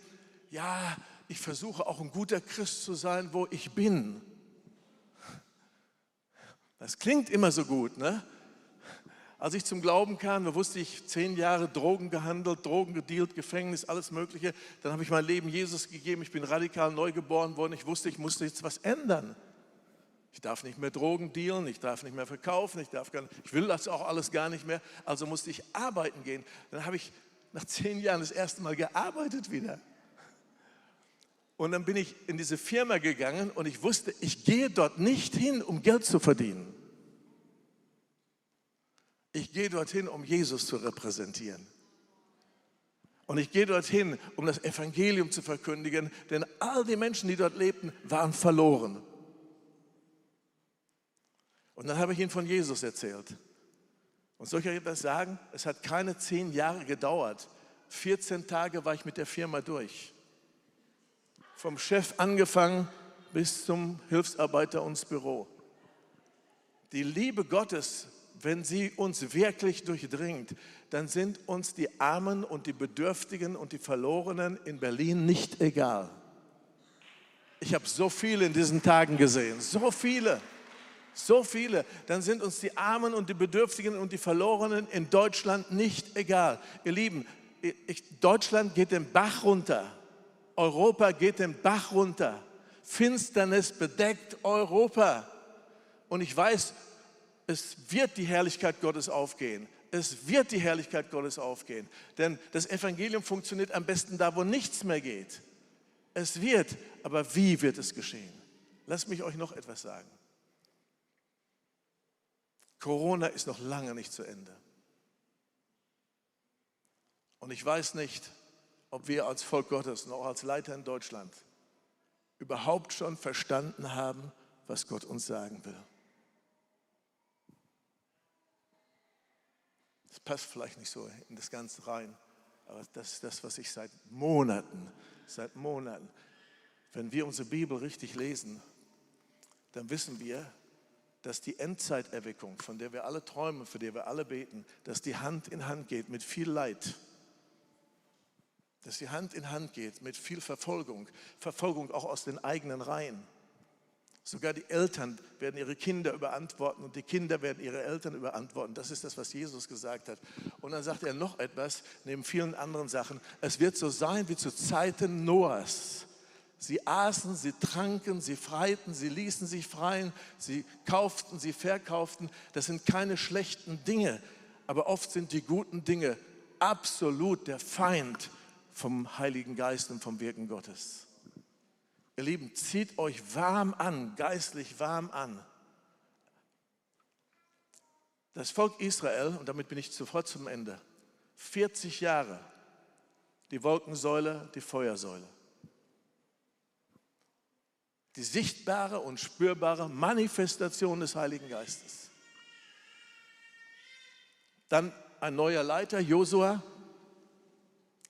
ja, ich versuche auch ein guter Christ zu sein, wo ich bin. Das klingt immer so gut, ne? Als ich zum Glauben kam, da wusste ich, zehn Jahre Drogen gehandelt, Drogen gedealt, Gefängnis, alles Mögliche. Dann habe ich mein Leben Jesus gegeben, ich bin radikal neu geboren worden. Ich wusste, ich musste jetzt was ändern. Ich darf nicht mehr Drogen dealen, ich darf nicht mehr verkaufen, ich, darf gar nicht, ich will das auch alles gar nicht mehr. Also musste ich arbeiten gehen. Dann habe ich nach zehn Jahren das erste Mal gearbeitet wieder. Und dann bin ich in diese Firma gegangen und ich wusste, ich gehe dort nicht hin, um Geld zu verdienen. Ich gehe dorthin, um Jesus zu repräsentieren. Und ich gehe dorthin, um das Evangelium zu verkündigen, denn all die Menschen, die dort lebten, waren verloren. Und dann habe ich ihnen von Jesus erzählt. Und soll ich euch etwas sagen? Es hat keine zehn Jahre gedauert. 14 Tage war ich mit der Firma durch. Vom Chef angefangen bis zum Hilfsarbeiter ins Büro. Die Liebe Gottes wenn sie uns wirklich durchdringt, dann sind uns die Armen und die Bedürftigen und die Verlorenen in Berlin nicht egal. Ich habe so viele in diesen Tagen gesehen, so viele, so viele. Dann sind uns die Armen und die Bedürftigen und die Verlorenen in Deutschland nicht egal. Ihr Lieben, Deutschland geht den Bach runter, Europa geht den Bach runter. Finsternis bedeckt Europa. Und ich weiß, es wird die Herrlichkeit Gottes aufgehen. Es wird die Herrlichkeit Gottes aufgehen. Denn das Evangelium funktioniert am besten da, wo nichts mehr geht. Es wird, aber wie wird es geschehen? Lasst mich euch noch etwas sagen. Corona ist noch lange nicht zu Ende. Und ich weiß nicht, ob wir als Volk Gottes und auch als Leiter in Deutschland überhaupt schon verstanden haben, was Gott uns sagen will. Das passt vielleicht nicht so in das Ganze rein, aber das ist das, was ich seit Monaten, seit Monaten, wenn wir unsere Bibel richtig lesen, dann wissen wir, dass die Endzeiterweckung, von der wir alle träumen, für die wir alle beten, dass die Hand in Hand geht mit viel Leid, dass die Hand in Hand geht mit viel Verfolgung, Verfolgung auch aus den eigenen Reihen. Sogar die Eltern werden ihre Kinder überantworten und die Kinder werden ihre Eltern überantworten. Das ist das, was Jesus gesagt hat. Und dann sagt er noch etwas, neben vielen anderen Sachen. Es wird so sein wie zu Zeiten Noahs. Sie aßen, sie tranken, sie freiten, sie ließen sich freien, sie kauften, sie verkauften. Das sind keine schlechten Dinge, aber oft sind die guten Dinge absolut der Feind vom Heiligen Geist und vom Wirken Gottes. Ihr Lieben, zieht euch warm an, geistlich warm an. Das Volk Israel, und damit bin ich sofort zum Ende, 40 Jahre die Wolkensäule, die Feuersäule. Die sichtbare und spürbare Manifestation des Heiligen Geistes. Dann ein neuer Leiter, Josua,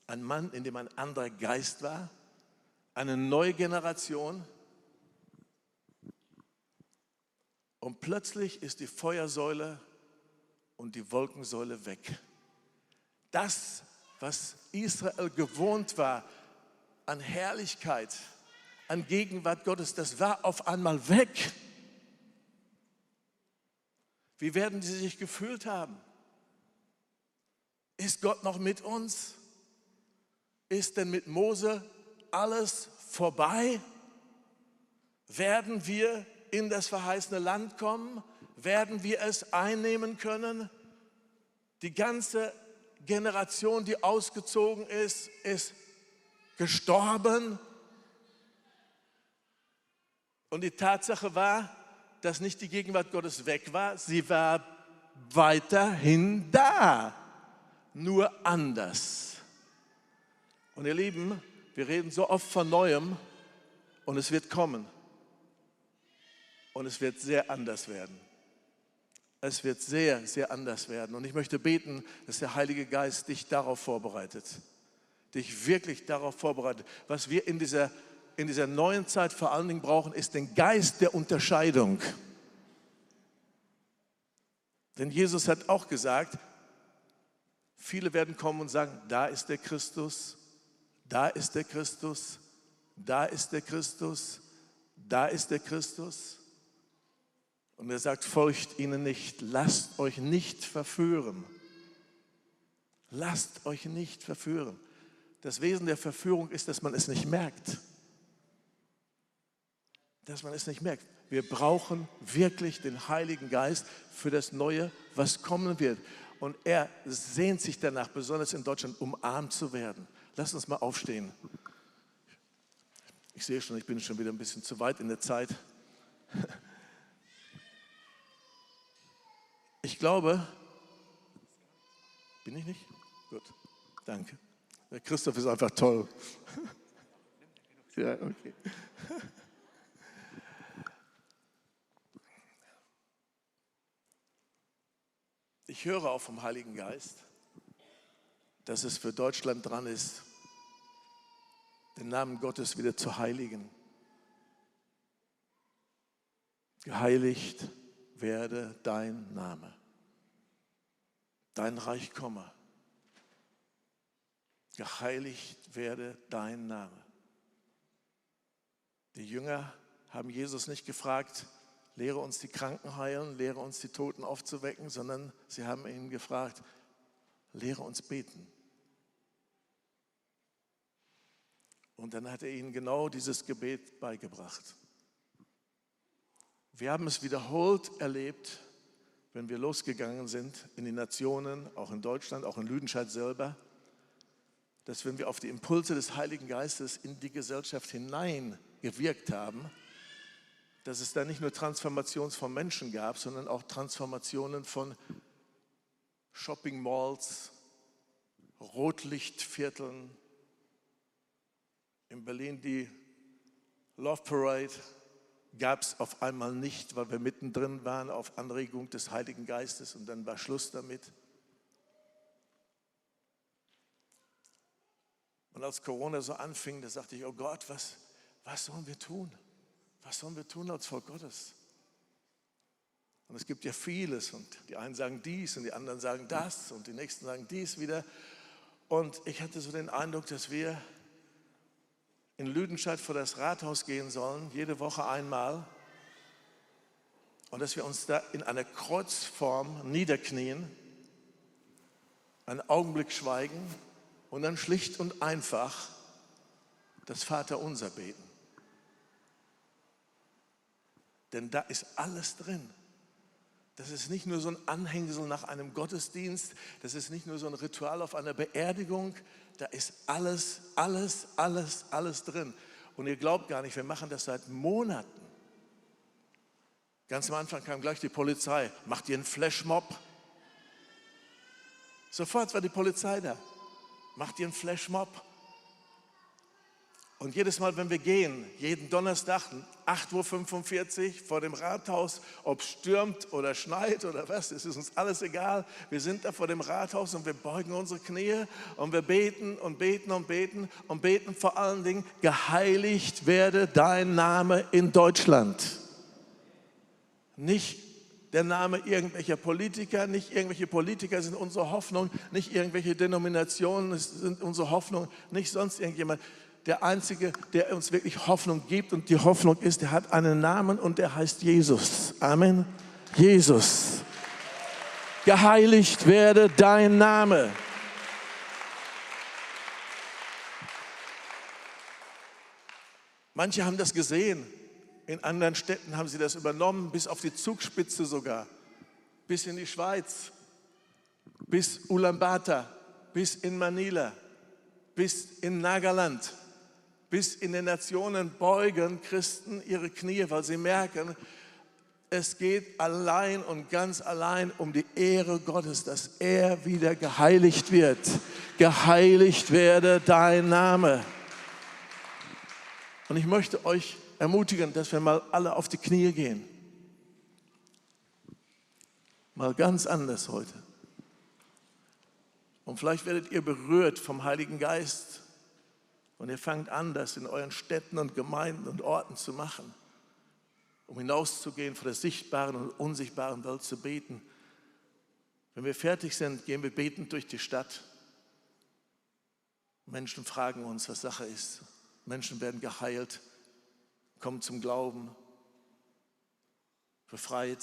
ein Mann, in dem ein anderer Geist war eine neue Generation. Und plötzlich ist die Feuersäule und die Wolkensäule weg. Das, was Israel gewohnt war an Herrlichkeit, an Gegenwart Gottes, das war auf einmal weg. Wie werden sie sich gefühlt haben? Ist Gott noch mit uns? Ist denn mit Mose alles vorbei? Werden wir in das verheißene Land kommen? Werden wir es einnehmen können? Die ganze Generation, die ausgezogen ist, ist gestorben. Und die Tatsache war, dass nicht die Gegenwart Gottes weg war, sie war weiterhin da, nur anders. Und ihr Lieben, wir reden so oft von Neuem, Und es wird kommen. Und es wird sehr anders werden. Es wird sehr, sehr anders werden. Und ich möchte beten, dass der Heilige Geist dich darauf vorbereitet. Dich wirklich darauf vorbereitet. Was wir in dieser, in dieser neuen Zeit vor allen Dingen brauchen, ist den Geist der Unterscheidung. Denn Jesus hat auch gesagt, viele werden kommen und sagen, da ist der Christus, da ist der Christus, da ist der Christus, da ist der Christus. Und er sagt, folgt ihnen nicht, lasst euch nicht verführen. Lasst euch nicht verführen. Das Wesen der Verführung ist, dass man es nicht merkt. Dass man es nicht merkt. Wir brauchen wirklich den Heiligen Geist für das Neue, was kommen wird. Und er sehnt sich danach, besonders in Deutschland, umarmt zu werden. Lass uns mal aufstehen. Ich sehe schon, ich bin schon wieder ein bisschen zu weit in der Zeit. Ich glaube, bin ich nicht? Gut, danke. Der Christoph ist einfach toll. Ja, okay. Ich höre auch vom Heiligen Geist, dass es für Deutschland dran ist, den Namen Gottes wieder zu heiligen. Geheiligt werde dein Name. Dein Reich komme. Geheiligt werde dein Name. Die Jünger haben Jesus nicht gefragt, lehre uns die Kranken heilen, lehre uns die Toten aufzuwecken, sondern sie haben ihn gefragt, lehre uns beten. Und dann hat er ihnen genau dieses Gebet beigebracht. Wir haben es wiederholt erlebt, wenn wir losgegangen sind in die Nationen, auch in Deutschland, auch in Lüdenscheid selber, dass wenn wir auf die Impulse des Heiligen Geistes in die Gesellschaft hineingewirkt haben, dass es da nicht nur Transformations von Menschen gab, sondern auch Transformationen von Shopping Malls, Rotlichtvierteln, in Berlin die Love Parade, gab es auf einmal nicht, weil wir mittendrin waren auf Anregung des Heiligen Geistes und dann war Schluss damit. Und als Corona so anfing, da sagte ich, oh Gott, was, was sollen wir tun? Was sollen wir tun als Volk Gottes? Und es gibt ja vieles und die einen sagen dies und die anderen sagen das und die nächsten sagen dies wieder. Und ich hatte so den Eindruck, dass wir in Lüdenscheid vor das Rathaus gehen sollen, jede Woche einmal, und dass wir uns da in einer Kreuzform niederknien, einen Augenblick schweigen und dann schlicht und einfach das Vaterunser beten. Denn da ist alles drin. Das ist nicht nur so ein Anhängsel nach einem Gottesdienst, das ist nicht nur so ein Ritual auf einer Beerdigung, da ist alles, alles, alles, alles drin. Und ihr glaubt gar nicht, wir machen das seit Monaten. Ganz am Anfang kam gleich die Polizei, macht ihr einen Flashmob? Sofort war die Polizei da. Macht ihr einen Flashmob? Und jedes Mal, wenn wir gehen, jeden Donnerstag, 8.45 Uhr vor dem Rathaus, ob es stürmt oder schneit oder was, es ist uns alles egal. Wir sind da vor dem Rathaus und wir beugen unsere Knie und wir beten und beten und beten und beten vor allen Dingen, geheiligt werde dein Name in Deutschland. Nicht der Name irgendwelcher Politiker, nicht irgendwelche Politiker sind unsere Hoffnung, nicht irgendwelche Denominationen sind unsere Hoffnung, nicht sonst irgendjemand der Einzige, der uns wirklich Hoffnung gibt. Und die Hoffnung ist, der hat einen Namen und der heißt Jesus. Amen. Jesus. Geheiligt werde dein Name. Manche haben das gesehen. In anderen Städten haben sie das übernommen, bis auf die Zugspitze sogar, bis in die Schweiz, bis Ulaanbaatar, bis in Manila, bis in Nagaland bis in den Nationen beugen Christen ihre Knie, weil sie merken, es geht allein und ganz allein um die Ehre Gottes, dass er wieder geheiligt wird. Geheiligt werde dein Name. Und ich möchte euch ermutigen, dass wir mal alle auf die Knie gehen. Mal ganz anders heute. Und vielleicht werdet ihr berührt vom Heiligen Geist und ihr fangt an, das in euren Städten und Gemeinden und Orten zu machen, um hinauszugehen von der sichtbaren und unsichtbaren Welt zu beten. Wenn wir fertig sind, gehen wir betend durch die Stadt. Menschen fragen uns, was Sache ist. Menschen werden geheilt, kommen zum Glauben, befreit.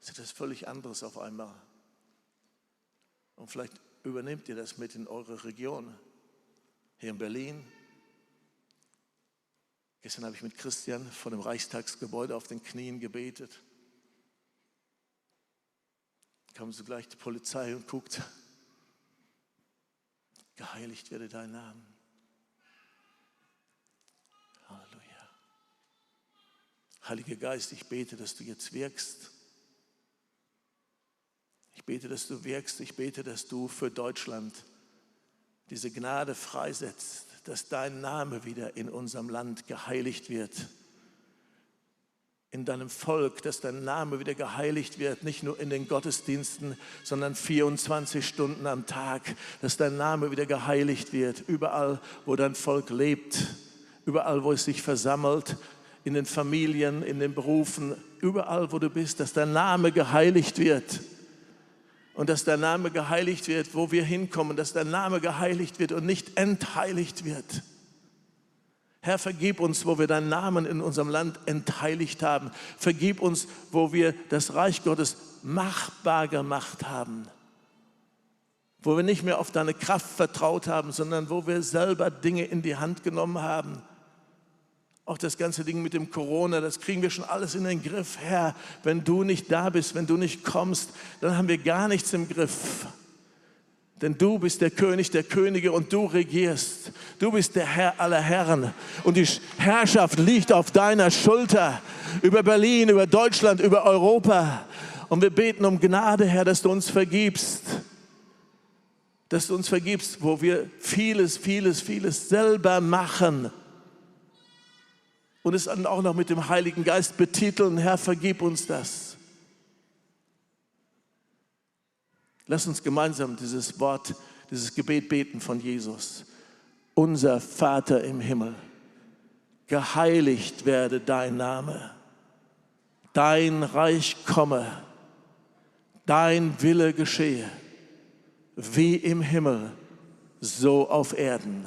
Das ist etwas völlig anderes auf einmal. Und vielleicht übernehmt ihr das mit in eure Region. Hier in Berlin. Gestern habe ich mit Christian vor dem Reichstagsgebäude auf den Knien gebetet. Kam sogleich die Polizei und guckt. Geheiligt werde dein Name. Halleluja. Heiliger Geist, ich bete, dass du jetzt wirkst. Ich bete, dass du wirkst. Ich bete, dass du für Deutschland diese Gnade freisetzt, dass dein Name wieder in unserem Land geheiligt wird. In deinem Volk, dass dein Name wieder geheiligt wird, nicht nur in den Gottesdiensten, sondern 24 Stunden am Tag, dass dein Name wieder geheiligt wird, überall, wo dein Volk lebt, überall, wo es sich versammelt, in den Familien, in den Berufen, überall, wo du bist, dass dein Name geheiligt wird und dass dein Name geheiligt wird, wo wir hinkommen, dass dein Name geheiligt wird und nicht entheiligt wird. Herr, vergib uns, wo wir deinen Namen in unserem Land entheiligt haben. Vergib uns, wo wir das Reich Gottes machbar gemacht haben. Wo wir nicht mehr auf deine Kraft vertraut haben, sondern wo wir selber Dinge in die Hand genommen haben auch das ganze Ding mit dem Corona, das kriegen wir schon alles in den Griff. Herr, wenn du nicht da bist, wenn du nicht kommst, dann haben wir gar nichts im Griff. Denn du bist der König der Könige und du regierst. Du bist der Herr aller Herren. Und die Herrschaft liegt auf deiner Schulter über Berlin, über Deutschland, über Europa. Und wir beten um Gnade, Herr, dass du uns vergibst. Dass du uns vergibst, wo wir vieles, vieles, vieles selber machen und es dann auch noch mit dem Heiligen Geist betiteln, Herr, vergib uns das. Lass uns gemeinsam dieses Wort, dieses Gebet beten von Jesus. Unser Vater im Himmel, geheiligt werde dein Name, dein Reich komme, dein Wille geschehe, wie im Himmel, so auf Erden.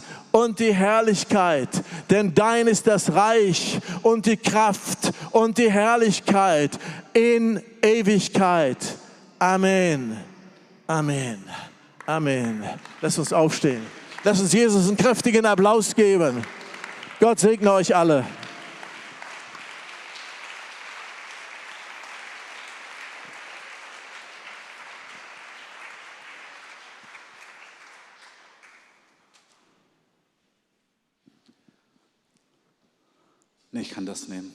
und die Herrlichkeit, denn dein ist das Reich und die Kraft und die Herrlichkeit in Ewigkeit. Amen. Amen. Amen. Lass uns aufstehen. Lass uns Jesus einen kräftigen Applaus geben. Gott segne euch alle. Ich kann das nehmen.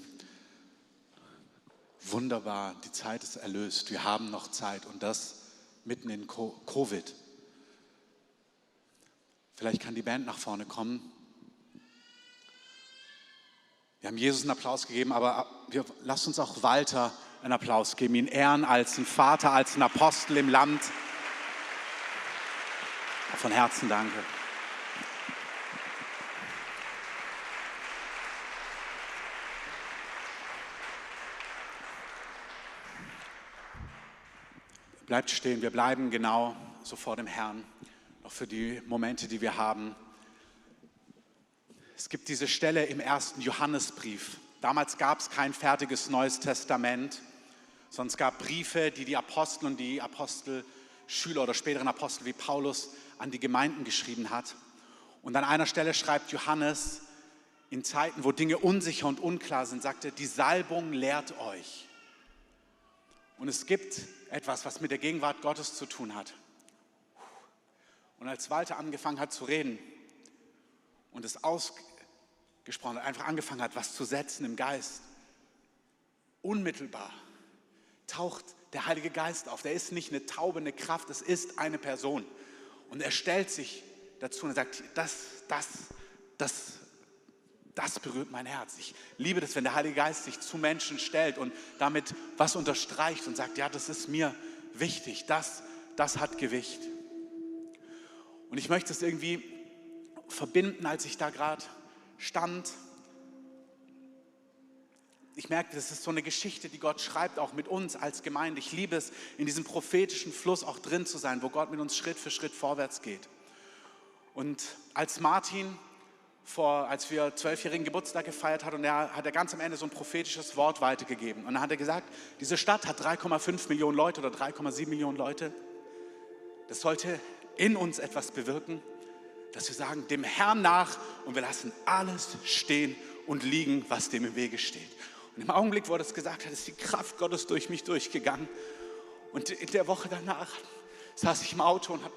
Wunderbar, die Zeit ist erlöst. Wir haben noch Zeit und das mitten in Covid. Vielleicht kann die Band nach vorne kommen. Wir haben Jesus einen Applaus gegeben, aber wir, lasst uns auch Walter einen Applaus geben, ihn ehren als einen Vater, als einen Apostel im Land. Von Herzen danke. Bleibt stehen, wir bleiben genau so vor dem Herrn, noch für die Momente, die wir haben. Es gibt diese Stelle im ersten Johannesbrief. Damals gab es kein fertiges Neues Testament, sondern es gab Briefe, die die Apostel und die Apostelschüler oder späteren Apostel wie Paulus an die Gemeinden geschrieben hat. Und an einer Stelle schreibt Johannes, in Zeiten, wo Dinge unsicher und unklar sind, sagt er, die Salbung lehrt euch. Und es gibt etwas, was mit der Gegenwart Gottes zu tun hat. Und als Walter angefangen hat zu reden und es ausgesprochen hat, einfach angefangen hat, was zu setzen im Geist, unmittelbar taucht der Heilige Geist auf. Der ist nicht eine Taube, eine Kraft, es ist eine Person. Und er stellt sich dazu und sagt, das, das, das, das berührt mein Herz. Ich liebe das, wenn der Heilige Geist sich zu Menschen stellt und damit was unterstreicht und sagt, ja, das ist mir wichtig, das, das hat Gewicht. Und ich möchte es irgendwie verbinden, als ich da gerade stand. Ich merke, das ist so eine Geschichte, die Gott schreibt, auch mit uns als Gemeinde. Ich liebe es, in diesem prophetischen Fluss auch drin zu sein, wo Gott mit uns Schritt für Schritt vorwärts geht. Und als Martin vor, als wir zwölfjährigen Geburtstag gefeiert hat und er hat er ganz am Ende so ein prophetisches Wort weitergegeben. Und dann hat er gesagt, diese Stadt hat 3,5 Millionen Leute oder 3,7 Millionen Leute. Das sollte in uns etwas bewirken, dass wir sagen, dem Herrn nach und wir lassen alles stehen und liegen, was dem im Wege steht. Und im Augenblick, wo er das gesagt hat, ist die Kraft Gottes durch mich durchgegangen. Und in der Woche danach saß ich im Auto und habe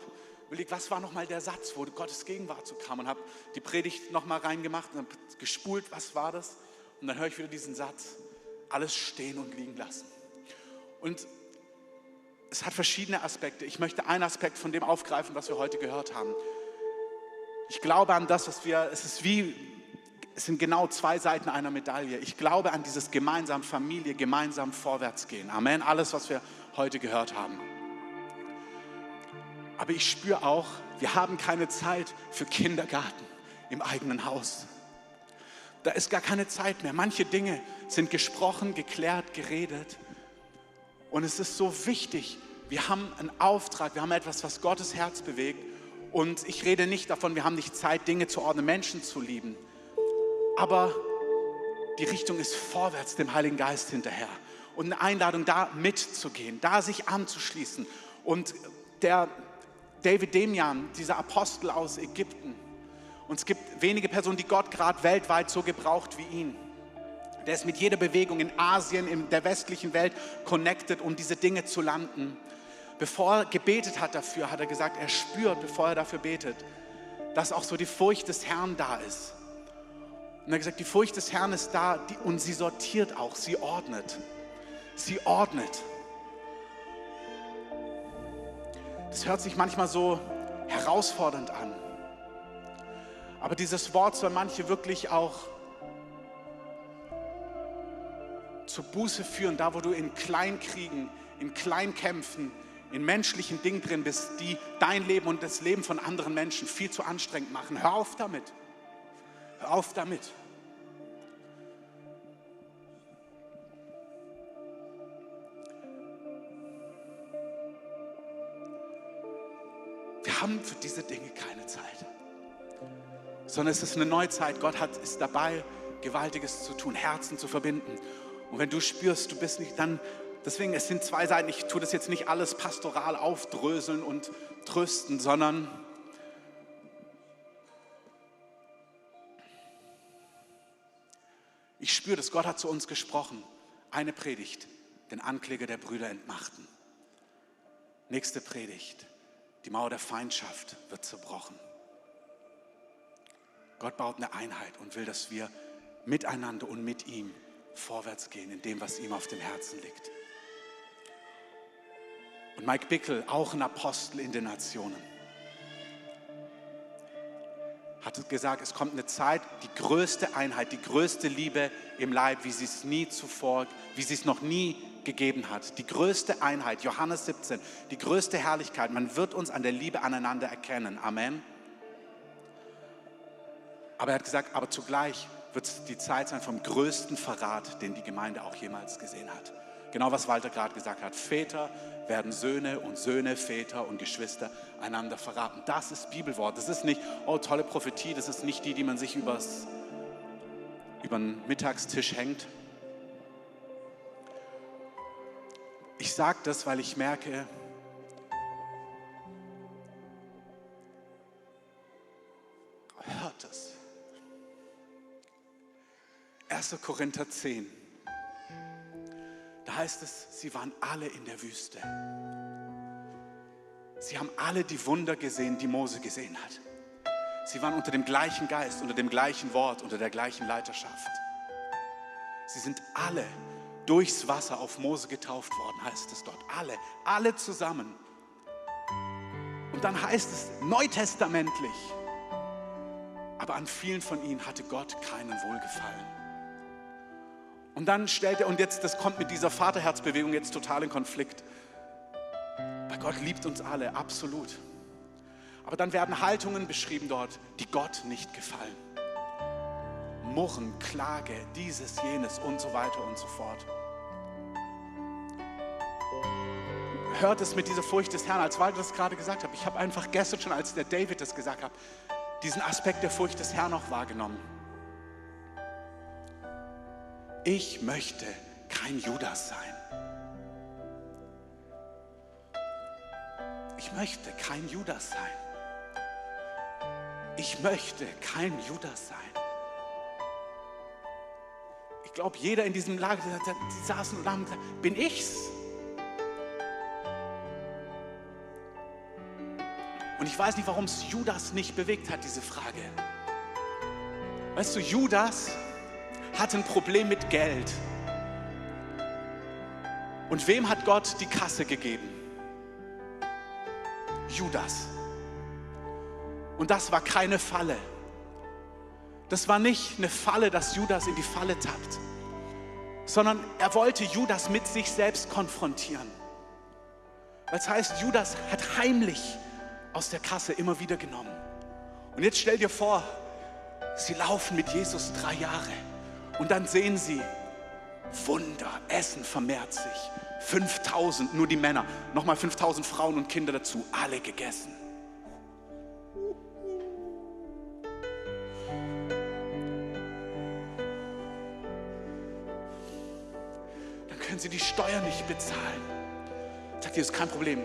überlegt, was war nochmal der Satz, wo Gottes Gegenwart so kam und habe die Predigt nochmal reingemacht und gespult, was war das? Und dann höre ich wieder diesen Satz, alles stehen und liegen lassen. Und es hat verschiedene Aspekte. Ich möchte einen Aspekt von dem aufgreifen, was wir heute gehört haben. Ich glaube an das, was wir, es ist wie, es sind genau zwei Seiten einer Medaille. Ich glaube an dieses gemeinsam Familie, gemeinsam vorwärts gehen. Amen. Alles, was wir heute gehört haben. Aber ich spüre auch, wir haben keine Zeit für Kindergarten im eigenen Haus. Da ist gar keine Zeit mehr. Manche Dinge sind gesprochen, geklärt, geredet. Und es ist so wichtig, wir haben einen Auftrag, wir haben etwas, was Gottes Herz bewegt. Und ich rede nicht davon, wir haben nicht Zeit, Dinge zu ordnen, Menschen zu lieben. Aber die Richtung ist vorwärts dem Heiligen Geist hinterher. Und eine Einladung, da mitzugehen, da sich anzuschließen. Und der, David Demian, dieser Apostel aus Ägypten. Und es gibt wenige Personen, die Gott gerade weltweit so gebraucht wie ihn. Der ist mit jeder Bewegung in Asien, in der westlichen Welt connected, um diese Dinge zu landen. Bevor er gebetet hat dafür, hat er gesagt, er spürt, bevor er dafür betet, dass auch so die Furcht des Herrn da ist. Und er hat gesagt, die Furcht des Herrn ist da und sie sortiert auch, sie ordnet. Sie ordnet. Das hört sich manchmal so herausfordernd an. Aber dieses Wort soll manche wirklich auch zur Buße führen, da wo du in Kleinkriegen, in Kleinkämpfen, in menschlichen Dingen drin bist, die dein Leben und das Leben von anderen Menschen viel zu anstrengend machen. Hör auf damit. Hör auf damit. Haben für diese Dinge keine Zeit. Sondern es ist eine Neuzeit. Gott hat, ist dabei, Gewaltiges zu tun, Herzen zu verbinden. Und wenn du spürst, du bist nicht, dann, deswegen, es sind zwei Seiten. Ich tue das jetzt nicht alles pastoral aufdröseln und trösten, sondern ich spüre, dass Gott hat zu uns gesprochen. Eine Predigt, den Ankläger der Brüder entmachten. Nächste Predigt, die Mauer der Feindschaft wird zerbrochen. Gott baut eine Einheit und will, dass wir miteinander und mit ihm vorwärts gehen in dem, was ihm auf dem Herzen liegt. Und Mike Bickel, auch ein Apostel in den Nationen, hat gesagt, es kommt eine Zeit, die größte Einheit, die größte Liebe im Leib, wie sie es nie zuvor, wie sie es noch nie gegeben hat. Die größte Einheit, Johannes 17, die größte Herrlichkeit. Man wird uns an der Liebe aneinander erkennen. Amen. Aber er hat gesagt, aber zugleich wird es die Zeit sein vom größten Verrat, den die Gemeinde auch jemals gesehen hat. Genau was Walter gerade gesagt hat. Väter werden Söhne und Söhne, Väter und Geschwister einander verraten. Das ist Bibelwort. Das ist nicht, oh tolle Prophetie, das ist nicht die, die man sich übers, über den Mittagstisch hängt. Ich sage das, weil ich merke, hört das. 1. Korinther 10. Da heißt es, sie waren alle in der Wüste. Sie haben alle die Wunder gesehen, die Mose gesehen hat. Sie waren unter dem gleichen Geist, unter dem gleichen Wort, unter der gleichen Leiterschaft. Sie sind alle durchs Wasser auf Mose getauft worden, heißt es dort. Alle, alle zusammen. Und dann heißt es neutestamentlich, aber an vielen von ihnen hatte Gott keinen Wohlgefallen. Und dann stellt er, und jetzt, das kommt mit dieser Vaterherzbewegung jetzt total in Konflikt. Weil Gott liebt uns alle, absolut. Aber dann werden Haltungen beschrieben dort, die Gott nicht gefallen. Murren, Klage, dieses, jenes und so weiter und so fort. Hört es mit dieser Furcht des Herrn, als Walter das gerade gesagt hat. Ich habe einfach gestern schon, als der David das gesagt hat, diesen Aspekt der Furcht des Herrn noch wahrgenommen. Ich möchte kein Judas sein. Ich möchte kein Judas sein. Ich möchte kein Judas sein. Ich glaube, jeder in diesem Lager, die saßen und haben gesagt, bin ich's? Und ich weiß nicht, warum es Judas nicht bewegt hat, diese Frage. Weißt du, Judas hat ein Problem mit Geld. Und wem hat Gott die Kasse gegeben? Judas. Und das war keine Falle. Das war nicht eine Falle, dass Judas in die Falle tappt, sondern er wollte Judas mit sich selbst konfrontieren. Das heißt, Judas hat heimlich aus der Kasse immer wieder genommen. Und jetzt stell dir vor, sie laufen mit Jesus drei Jahre und dann sehen sie, Wunder, Essen vermehrt sich. 5000, nur die Männer, nochmal 5000 Frauen und Kinder dazu, alle gegessen. Dann können sie die Steuer nicht bezahlen. Sagt ist kein Problem.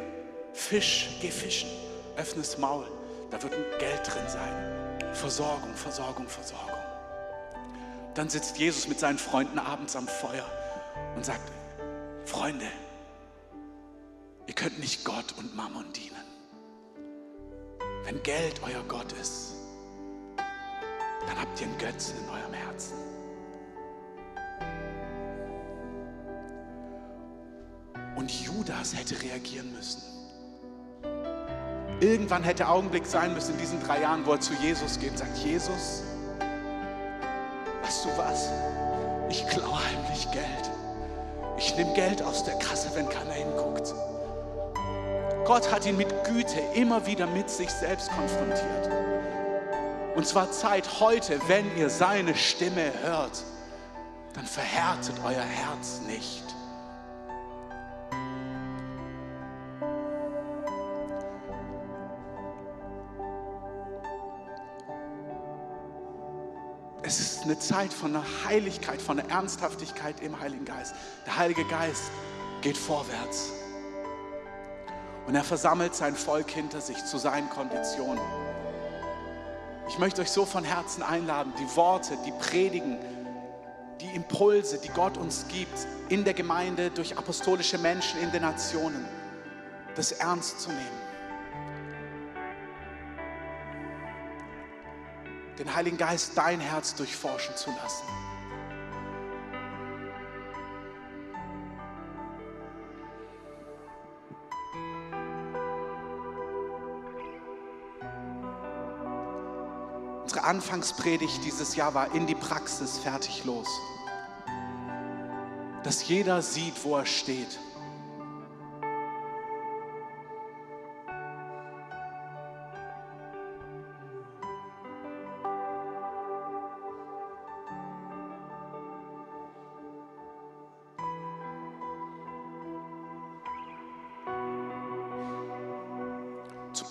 Fisch, geh fischen, öffne das Maul, da wird Geld drin sein. Versorgung, Versorgung, Versorgung. Dann sitzt Jesus mit seinen Freunden abends am Feuer und sagt, Freunde, ihr könnt nicht Gott und Mammon dienen. Wenn Geld euer Gott ist, dann habt ihr einen Götzen in eurem Herzen. Und Judas hätte reagieren müssen. Irgendwann hätte Augenblick sein müssen in diesen drei Jahren, wo er zu Jesus geht und sagt, Jesus, weißt du was? Ich klaue heimlich Geld. Ich nehme Geld aus der Kasse, wenn keiner hinguckt. Gott hat ihn mit Güte immer wieder mit sich selbst konfrontiert. Und zwar Zeit heute, wenn ihr seine Stimme hört, dann verhärtet euer Herz nicht. Es ist eine Zeit von einer Heiligkeit, von einer Ernsthaftigkeit im Heiligen Geist. Der Heilige Geist geht vorwärts. Und er versammelt sein Volk hinter sich zu seinen Konditionen. Ich möchte euch so von Herzen einladen, die Worte, die Predigen, die Impulse, die Gott uns gibt, in der Gemeinde, durch apostolische Menschen in den Nationen, das ernst zu nehmen. Den Heiligen Geist dein Herz durchforschen zu lassen. Unsere Anfangspredigt dieses Jahr war in die Praxis fertig los. Dass jeder sieht, wo er steht.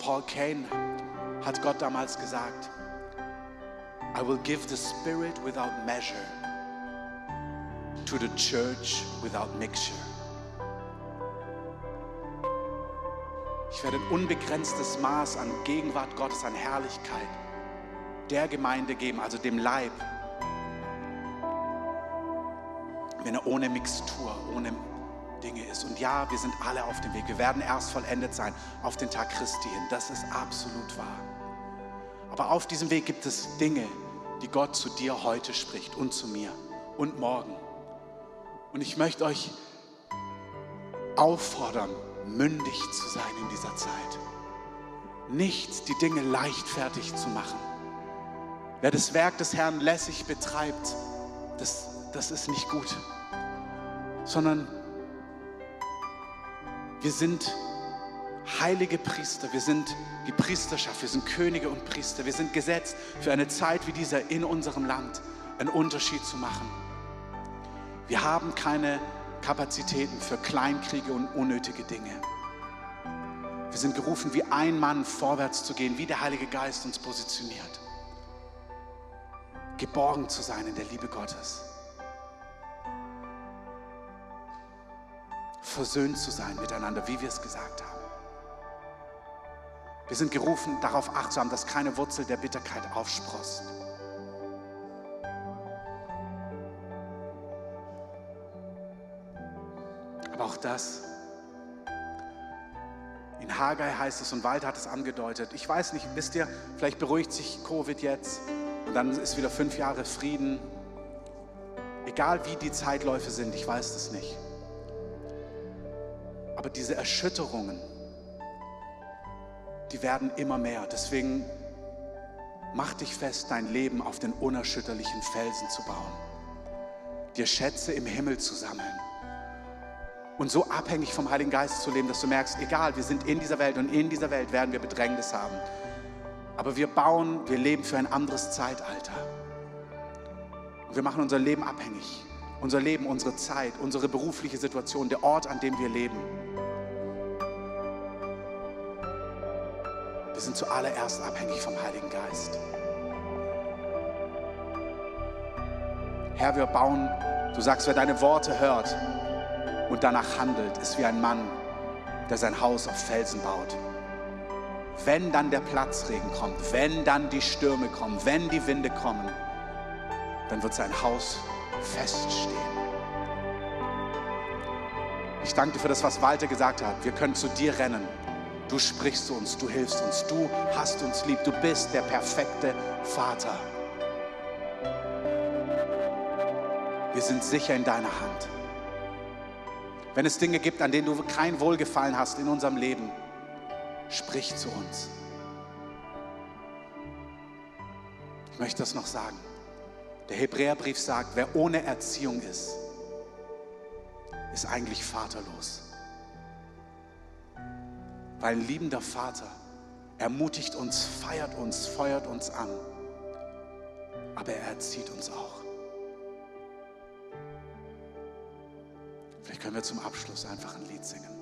Paul Kane hat Gott damals gesagt, I will give the Spirit without measure to the church without mixture. Ich werde ein unbegrenztes Maß an Gegenwart Gottes, an Herrlichkeit der Gemeinde geben, also dem Leib, wenn er ohne Mixtur, ohne Dinge ist. Und ja, wir sind alle auf dem Weg. Wir werden erst vollendet sein auf den Tag Christi hin. Das ist absolut wahr. Aber auf diesem Weg gibt es Dinge, die Gott zu dir heute spricht und zu mir und morgen. Und ich möchte euch auffordern, mündig zu sein in dieser Zeit. Nicht die Dinge leichtfertig zu machen. Wer das Werk des Herrn lässig betreibt, das, das ist nicht gut, sondern wir sind heilige Priester, wir sind die Priesterschaft, wir sind Könige und Priester, wir sind gesetzt für eine Zeit wie dieser in unserem Land einen Unterschied zu machen. Wir haben keine Kapazitäten für Kleinkriege und unnötige Dinge. Wir sind gerufen, wie ein Mann vorwärts zu gehen, wie der Heilige Geist uns positioniert. Geborgen zu sein in der Liebe Gottes. Versöhnt zu sein miteinander, wie wir es gesagt haben. Wir sind gerufen, darauf acht zu haben, dass keine Wurzel der Bitterkeit aufsprost. Aber auch das, in Haggai heißt es und Walter hat es angedeutet. Ich weiß nicht, wisst ihr, vielleicht beruhigt sich Covid jetzt und dann ist wieder fünf Jahre Frieden. Egal wie die Zeitläufe sind, ich weiß das nicht. Aber diese Erschütterungen, die werden immer mehr. Deswegen mach dich fest, dein Leben auf den unerschütterlichen Felsen zu bauen. Dir Schätze im Himmel zu sammeln. Und so abhängig vom Heiligen Geist zu leben, dass du merkst, egal, wir sind in dieser Welt und in dieser Welt werden wir Bedrängnis haben. Aber wir bauen, wir leben für ein anderes Zeitalter. Und wir machen unser Leben abhängig. Unser Leben, unsere Zeit, unsere berufliche Situation, der Ort, an dem wir leben. Wir sind zuallererst abhängig vom Heiligen Geist. Herr, wir bauen, du sagst, wer deine Worte hört und danach handelt, ist wie ein Mann, der sein Haus auf Felsen baut. Wenn dann der Platzregen kommt, wenn dann die Stürme kommen, wenn die Winde kommen, dann wird sein Haus feststehen. Ich danke dir für das, was Walter gesagt hat. Wir können zu dir rennen. Du sprichst zu uns, du hilfst uns, du hast uns lieb, du bist der perfekte Vater. Wir sind sicher in deiner Hand. Wenn es Dinge gibt, an denen du kein Wohlgefallen hast in unserem Leben, sprich zu uns. Ich möchte das noch sagen. Der Hebräerbrief sagt, wer ohne Erziehung ist, ist eigentlich vaterlos. Weil ein liebender Vater ermutigt uns, feiert uns, feuert uns an, aber er erzieht uns auch. Vielleicht können wir zum Abschluss einfach ein Lied singen.